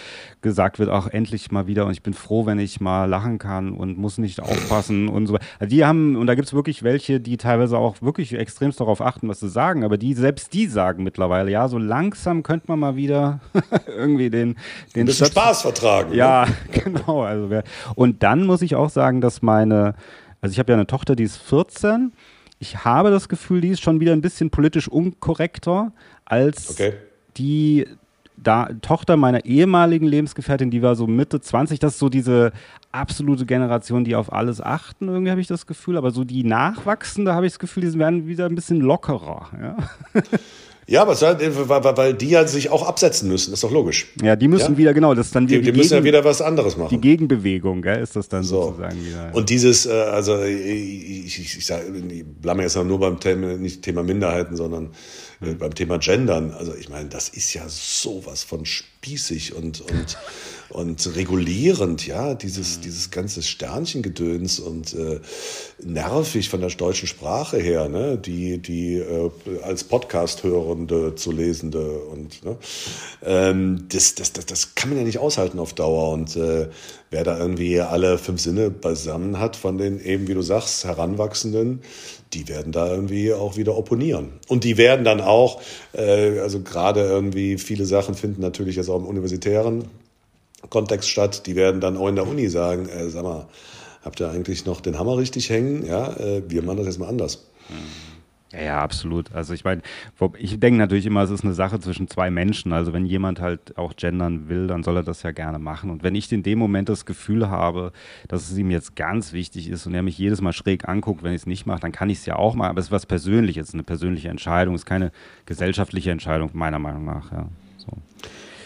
gesagt wird, auch endlich mal wieder und ich bin froh, wenn ich mal lachen kann und muss nicht aufpassen und so. Also die haben, und da gibt es wirklich welche, die teilweise auch wirklich extremst darauf achten, was sie sagen, aber die, selbst die sagen mittlerweile, ja, so langsam könnte man mal wieder *laughs* irgendwie den, den Ein bisschen Spaß vertragen. Ja, ne? *laughs* genau. Also, und dann muss ich auch sagen, dass man meine, also ich habe ja eine Tochter, die ist 14. Ich habe das Gefühl, die ist schon wieder ein bisschen politisch unkorrekter als okay. die da, Tochter meiner ehemaligen Lebensgefährtin, die war so Mitte 20, das ist so diese absolute Generation, die auf alles achten, irgendwie habe ich das Gefühl, aber so die Nachwachsende habe ich das Gefühl, die werden wieder ein bisschen lockerer. Ja? *laughs* Ja, aber weil, weil die ja sich auch absetzen müssen, ist doch logisch. Ja, die müssen ja? wieder, genau, das ist dann wieder. Die, die, die müssen Gegen, ja wieder was anderes machen. Die Gegenbewegung, gell, ist das dann so. sozusagen wieder. Und dieses, äh, also ich, ich, ich, ich, sag, ich blamme jetzt nur beim Thema, nicht Thema Minderheiten, sondern äh, beim Thema Gendern. Also ich meine, das ist ja sowas von spießig und, und *laughs* und regulierend, ja, dieses, mhm. dieses ganze Sternchengedöns und äh, nervig von der deutschen Sprache her, ne, die, die äh, als Podcast-Hörende zu Lesende und ne, ähm, das, das, das, das kann man ja nicht aushalten auf Dauer und äh, wer da irgendwie alle fünf Sinne beisammen hat von den eben, wie du sagst, Heranwachsenden, die werden da irgendwie auch wieder opponieren. Und die werden dann auch, äh, also gerade irgendwie viele Sachen finden natürlich jetzt auch im universitären Kontext statt. Die werden dann auch in der Uni sagen, äh, sag mal, habt ihr eigentlich noch den Hammer richtig hängen? Ja, äh, wir machen das jetzt mal anders. Ja, ja, absolut. Also ich meine, ich denke natürlich immer, es ist eine Sache zwischen zwei Menschen. Also wenn jemand halt auch gendern will, dann soll er das ja gerne machen. Und wenn ich in dem Moment das Gefühl habe, dass es ihm jetzt ganz wichtig ist und er mich jedes Mal schräg anguckt, wenn ich es nicht mache, dann kann ich es ja auch machen. Aber es ist was Persönliches, eine persönliche Entscheidung. Es ist keine gesellschaftliche Entscheidung, meiner Meinung nach. Ja.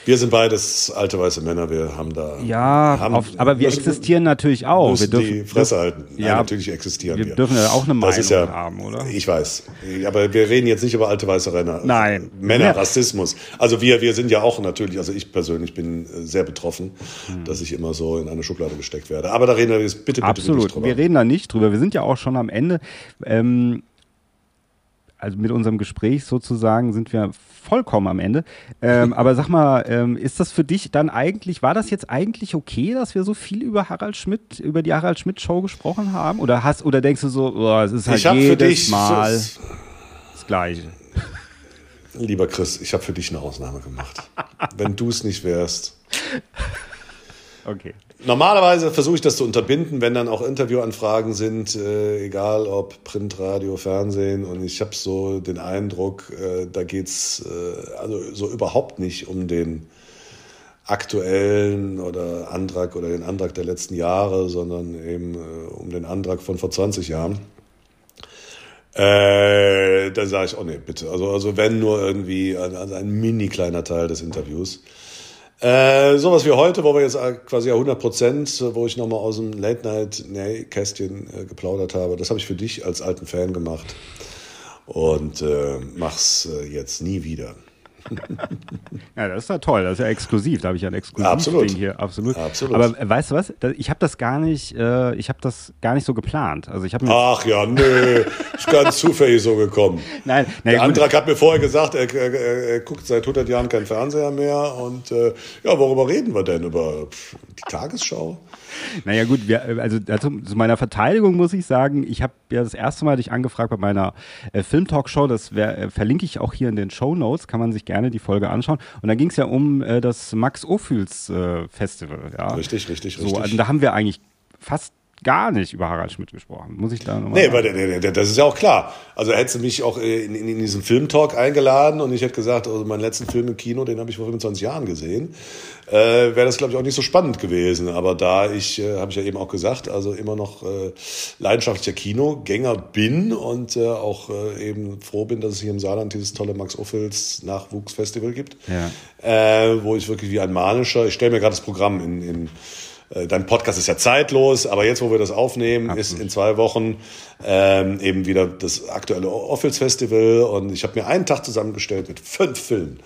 Wir sind beides alte weiße Männer, wir haben da. Ja, haben, auf, aber wir existieren natürlich auch. Wir dürfen die Fresse halten. Ja, ja, natürlich existieren wir. Wir dürfen ja auch eine Meinung ja, haben, oder? Ich weiß. Aber wir reden jetzt nicht über alte weiße Renner. Nein. Männer, Rassismus. Also wir, wir sind ja auch natürlich, also ich persönlich bin äh, sehr betroffen, hm. dass ich immer so in eine Schublade gesteckt werde. Aber da reden wir jetzt bitte, bitte, Absolut. bitte drüber. Wir reden da nicht drüber. Wir sind ja auch schon am Ende. Ähm, also mit unserem Gespräch sozusagen sind wir vollkommen am Ende. Ähm, aber sag mal, ähm, ist das für dich dann eigentlich, war das jetzt eigentlich okay, dass wir so viel über Harald Schmidt, über die Harald Schmidt Show gesprochen haben? Oder hast, oder denkst du so, oh, es ist halt jedes dich, Mal das, das Gleiche? Lieber Chris, ich habe für dich eine Ausnahme gemacht. Wenn du es nicht wärst. Okay. Normalerweise versuche ich das zu unterbinden, wenn dann auch Interviewanfragen sind, äh, egal ob Print, Radio, Fernsehen. Und ich habe so den Eindruck, äh, da geht's äh, also so überhaupt nicht um den aktuellen oder Antrag oder den Antrag der letzten Jahre, sondern eben äh, um den Antrag von vor 20 Jahren. Äh, da sage ich, oh nee, bitte. Also, also wenn nur irgendwie ein, also ein mini kleiner Teil des Interviews. Äh, sowas wie heute, wo wir jetzt quasi 100 Prozent, wo ich nochmal aus dem Late-Night-Kästchen äh, geplaudert habe, das habe ich für dich als alten Fan gemacht. Und äh, mach's äh, jetzt nie wieder ja, das ist ja toll, das ist ja exklusiv, da habe ich ja ein exklusiv Ding hier, absolut. absolut. Aber äh, weißt du was, ich habe das gar nicht, äh, ich habe das gar nicht so geplant. Also ich habe Ach ja, nö, ist ganz *laughs* zufällig so gekommen. Nein, nein Der Antrag hat mir vorher gesagt, er, er, er, guckt seit 100 Jahren keinen Fernseher mehr und äh, ja, worüber reden wir denn? Über die Tagesschau? Naja gut, wir, also, also zu meiner Verteidigung muss ich sagen, ich habe ja das erste Mal dich angefragt bei meiner äh, Filmtalkshow, das wär, äh, verlinke ich auch hier in den Show Notes, kann man sich gerne die Folge anschauen. Und da ging es ja um äh, das Max Ophüls äh, Festival. Ja. Richtig, richtig, richtig. So, also da haben wir eigentlich fast gar nicht über Harald Schmidt gesprochen. Muss ich da nochmal Nee, weil das ist ja auch klar. Also hättest du mich auch in, in, in diesen Filmtalk eingeladen und ich hätte gesagt, also meinen letzten Film im Kino, den habe ich vor 25 Jahren gesehen, äh, wäre das, glaube ich, auch nicht so spannend gewesen. Aber da ich, äh, habe ich ja eben auch gesagt, also immer noch äh, leidenschaftlicher Kinogänger bin und äh, auch äh, eben froh bin, dass es hier im Saarland dieses tolle Max Ophüls Nachwuchsfestival gibt, ja. äh, wo ich wirklich wie ein manischer, ich stelle mir gerade das Programm in, in äh, Dein Podcast ist ja zeitlos, aber jetzt, wo wir das aufnehmen, Absolut. ist in zwei Wochen ähm, eben wieder das aktuelle Office Festival und ich habe mir einen Tag zusammengestellt mit fünf Filmen.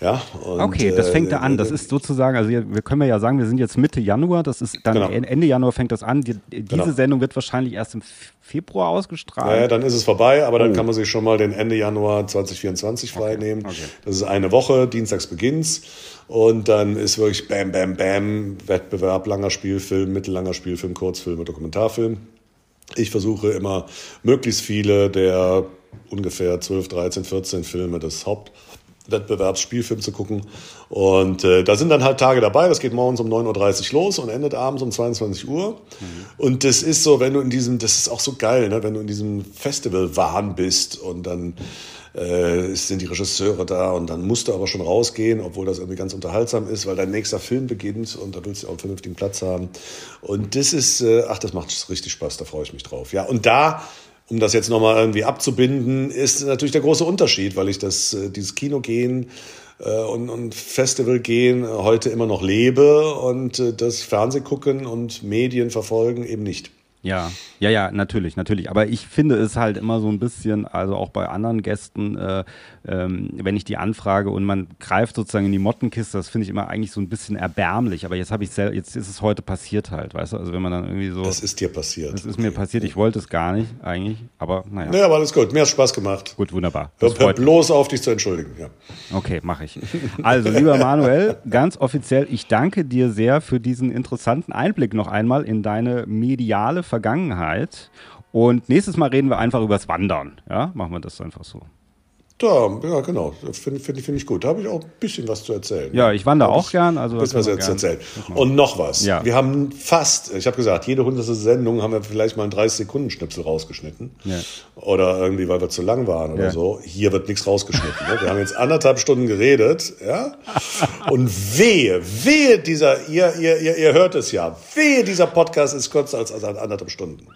Ja, und, okay, das fängt da an. Das ist sozusagen, also wir können ja sagen, wir sind jetzt Mitte Januar, das ist dann genau. Ende Januar fängt das an. Die, diese genau. Sendung wird wahrscheinlich erst im Februar ausgestrahlt. Ja, dann ist es vorbei, aber dann oh. kann man sich schon mal den Ende Januar 2024 frei okay. nehmen. Okay. Das ist eine Woche, dienstags beginnt's. Und dann ist wirklich Bam, Bam, Bam, Wettbewerb, langer Spielfilm, mittellanger Spielfilm, Kurzfilm und Dokumentarfilm. Ich versuche immer möglichst viele der ungefähr 12, 13, 14 Filme des Haupt Wettbewerbsspielfilm zu gucken. Und äh, da sind dann halt Tage dabei, das geht morgens um 9.30 Uhr los und endet abends um 22 Uhr. Mhm. Und das ist so, wenn du in diesem, das ist auch so geil, ne? wenn du in diesem Festival-Wahn bist und dann äh, sind die Regisseure da und dann musst du aber schon rausgehen, obwohl das irgendwie ganz unterhaltsam ist, weil dein nächster Film beginnt und da willst du auch einen vernünftigen Platz haben. Und das ist, äh, ach, das macht richtig Spaß, da freue ich mich drauf. Ja, und da um das jetzt nochmal irgendwie abzubinden, ist natürlich der große Unterschied, weil ich das, äh, dieses Kino gehen äh, und, und Festival gehen heute immer noch lebe und äh, das Fernsehgucken und Medien verfolgen eben nicht. Ja, ja, ja, natürlich, natürlich. Aber ich finde es halt immer so ein bisschen, also auch bei anderen Gästen, äh, ähm, wenn ich die anfrage und man greift sozusagen in die Mottenkiste, das finde ich immer eigentlich so ein bisschen erbärmlich. Aber jetzt habe ich jetzt ist es heute passiert halt, weißt du? Also wenn man dann irgendwie so. Das ist dir passiert. Das ist okay. mir passiert. Ich wollte es gar nicht eigentlich, aber naja. Naja, aber alles gut. Mir hat Spaß gemacht. Gut, wunderbar. Hör, hör bloß auf, dich zu entschuldigen. Ja. Okay, mache ich. Also, lieber Manuel, ganz offiziell, ich danke dir sehr für diesen interessanten Einblick noch einmal in deine mediale Vergangenheit. Und nächstes Mal reden wir einfach übers Wandern. Ja, machen wir das einfach so. Da, ja, genau. Finde find, find ich gut. Da habe ich auch ein bisschen was zu erzählen. Ja, ich wandere auch gern. Also bisschen was gern. zu erzählen. Und noch was. Ja. Wir haben fast, ich habe gesagt, jede hundertste Sendung haben wir vielleicht mal einen 30-Sekunden-Schnipsel rausgeschnitten. Ja. Oder irgendwie, weil wir zu lang waren oder Ja. so. Hier wird nichts rausgeschnitten. Ne? Wir haben jetzt anderthalb Stunden geredet. ja. Und wehe, wehe dieser, ihr, ihr, ihr, ihr hört es ja, wehe dieser Podcast ist kürzer als, als anderthalb Stunden.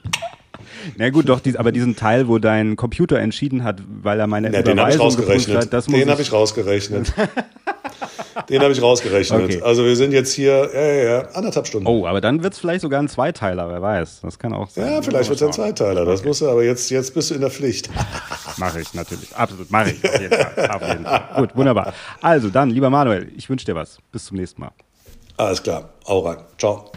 Na gut, doch, dies, aber diesen Teil, wo dein Computer entschieden hat, weil er meine Ja, den habe ich rausgerechnet. hat, das muss den habe ich rausgerechnet. *laughs* den habe ich rausgerechnet. Okay. Also wir sind jetzt hier, ja, ja, ja, anderthalb Stunden. Oh, aber dann wird es vielleicht sogar ein Zweiteiler, wer weiß. Das kann auch sein. Ja, vielleicht wird es ein Zweiteiler. Das muss er, aber jetzt, jetzt bist du in der Pflicht. *laughs* Mache ich natürlich. Absolut, mache ich. Auf jeden Fall. Auf jeden Fall. Gut, wunderbar. Also dann, lieber Manuel, ich wünsche dir was. Bis zum nächsten Mal. Alles klar, hau rein. Ciao.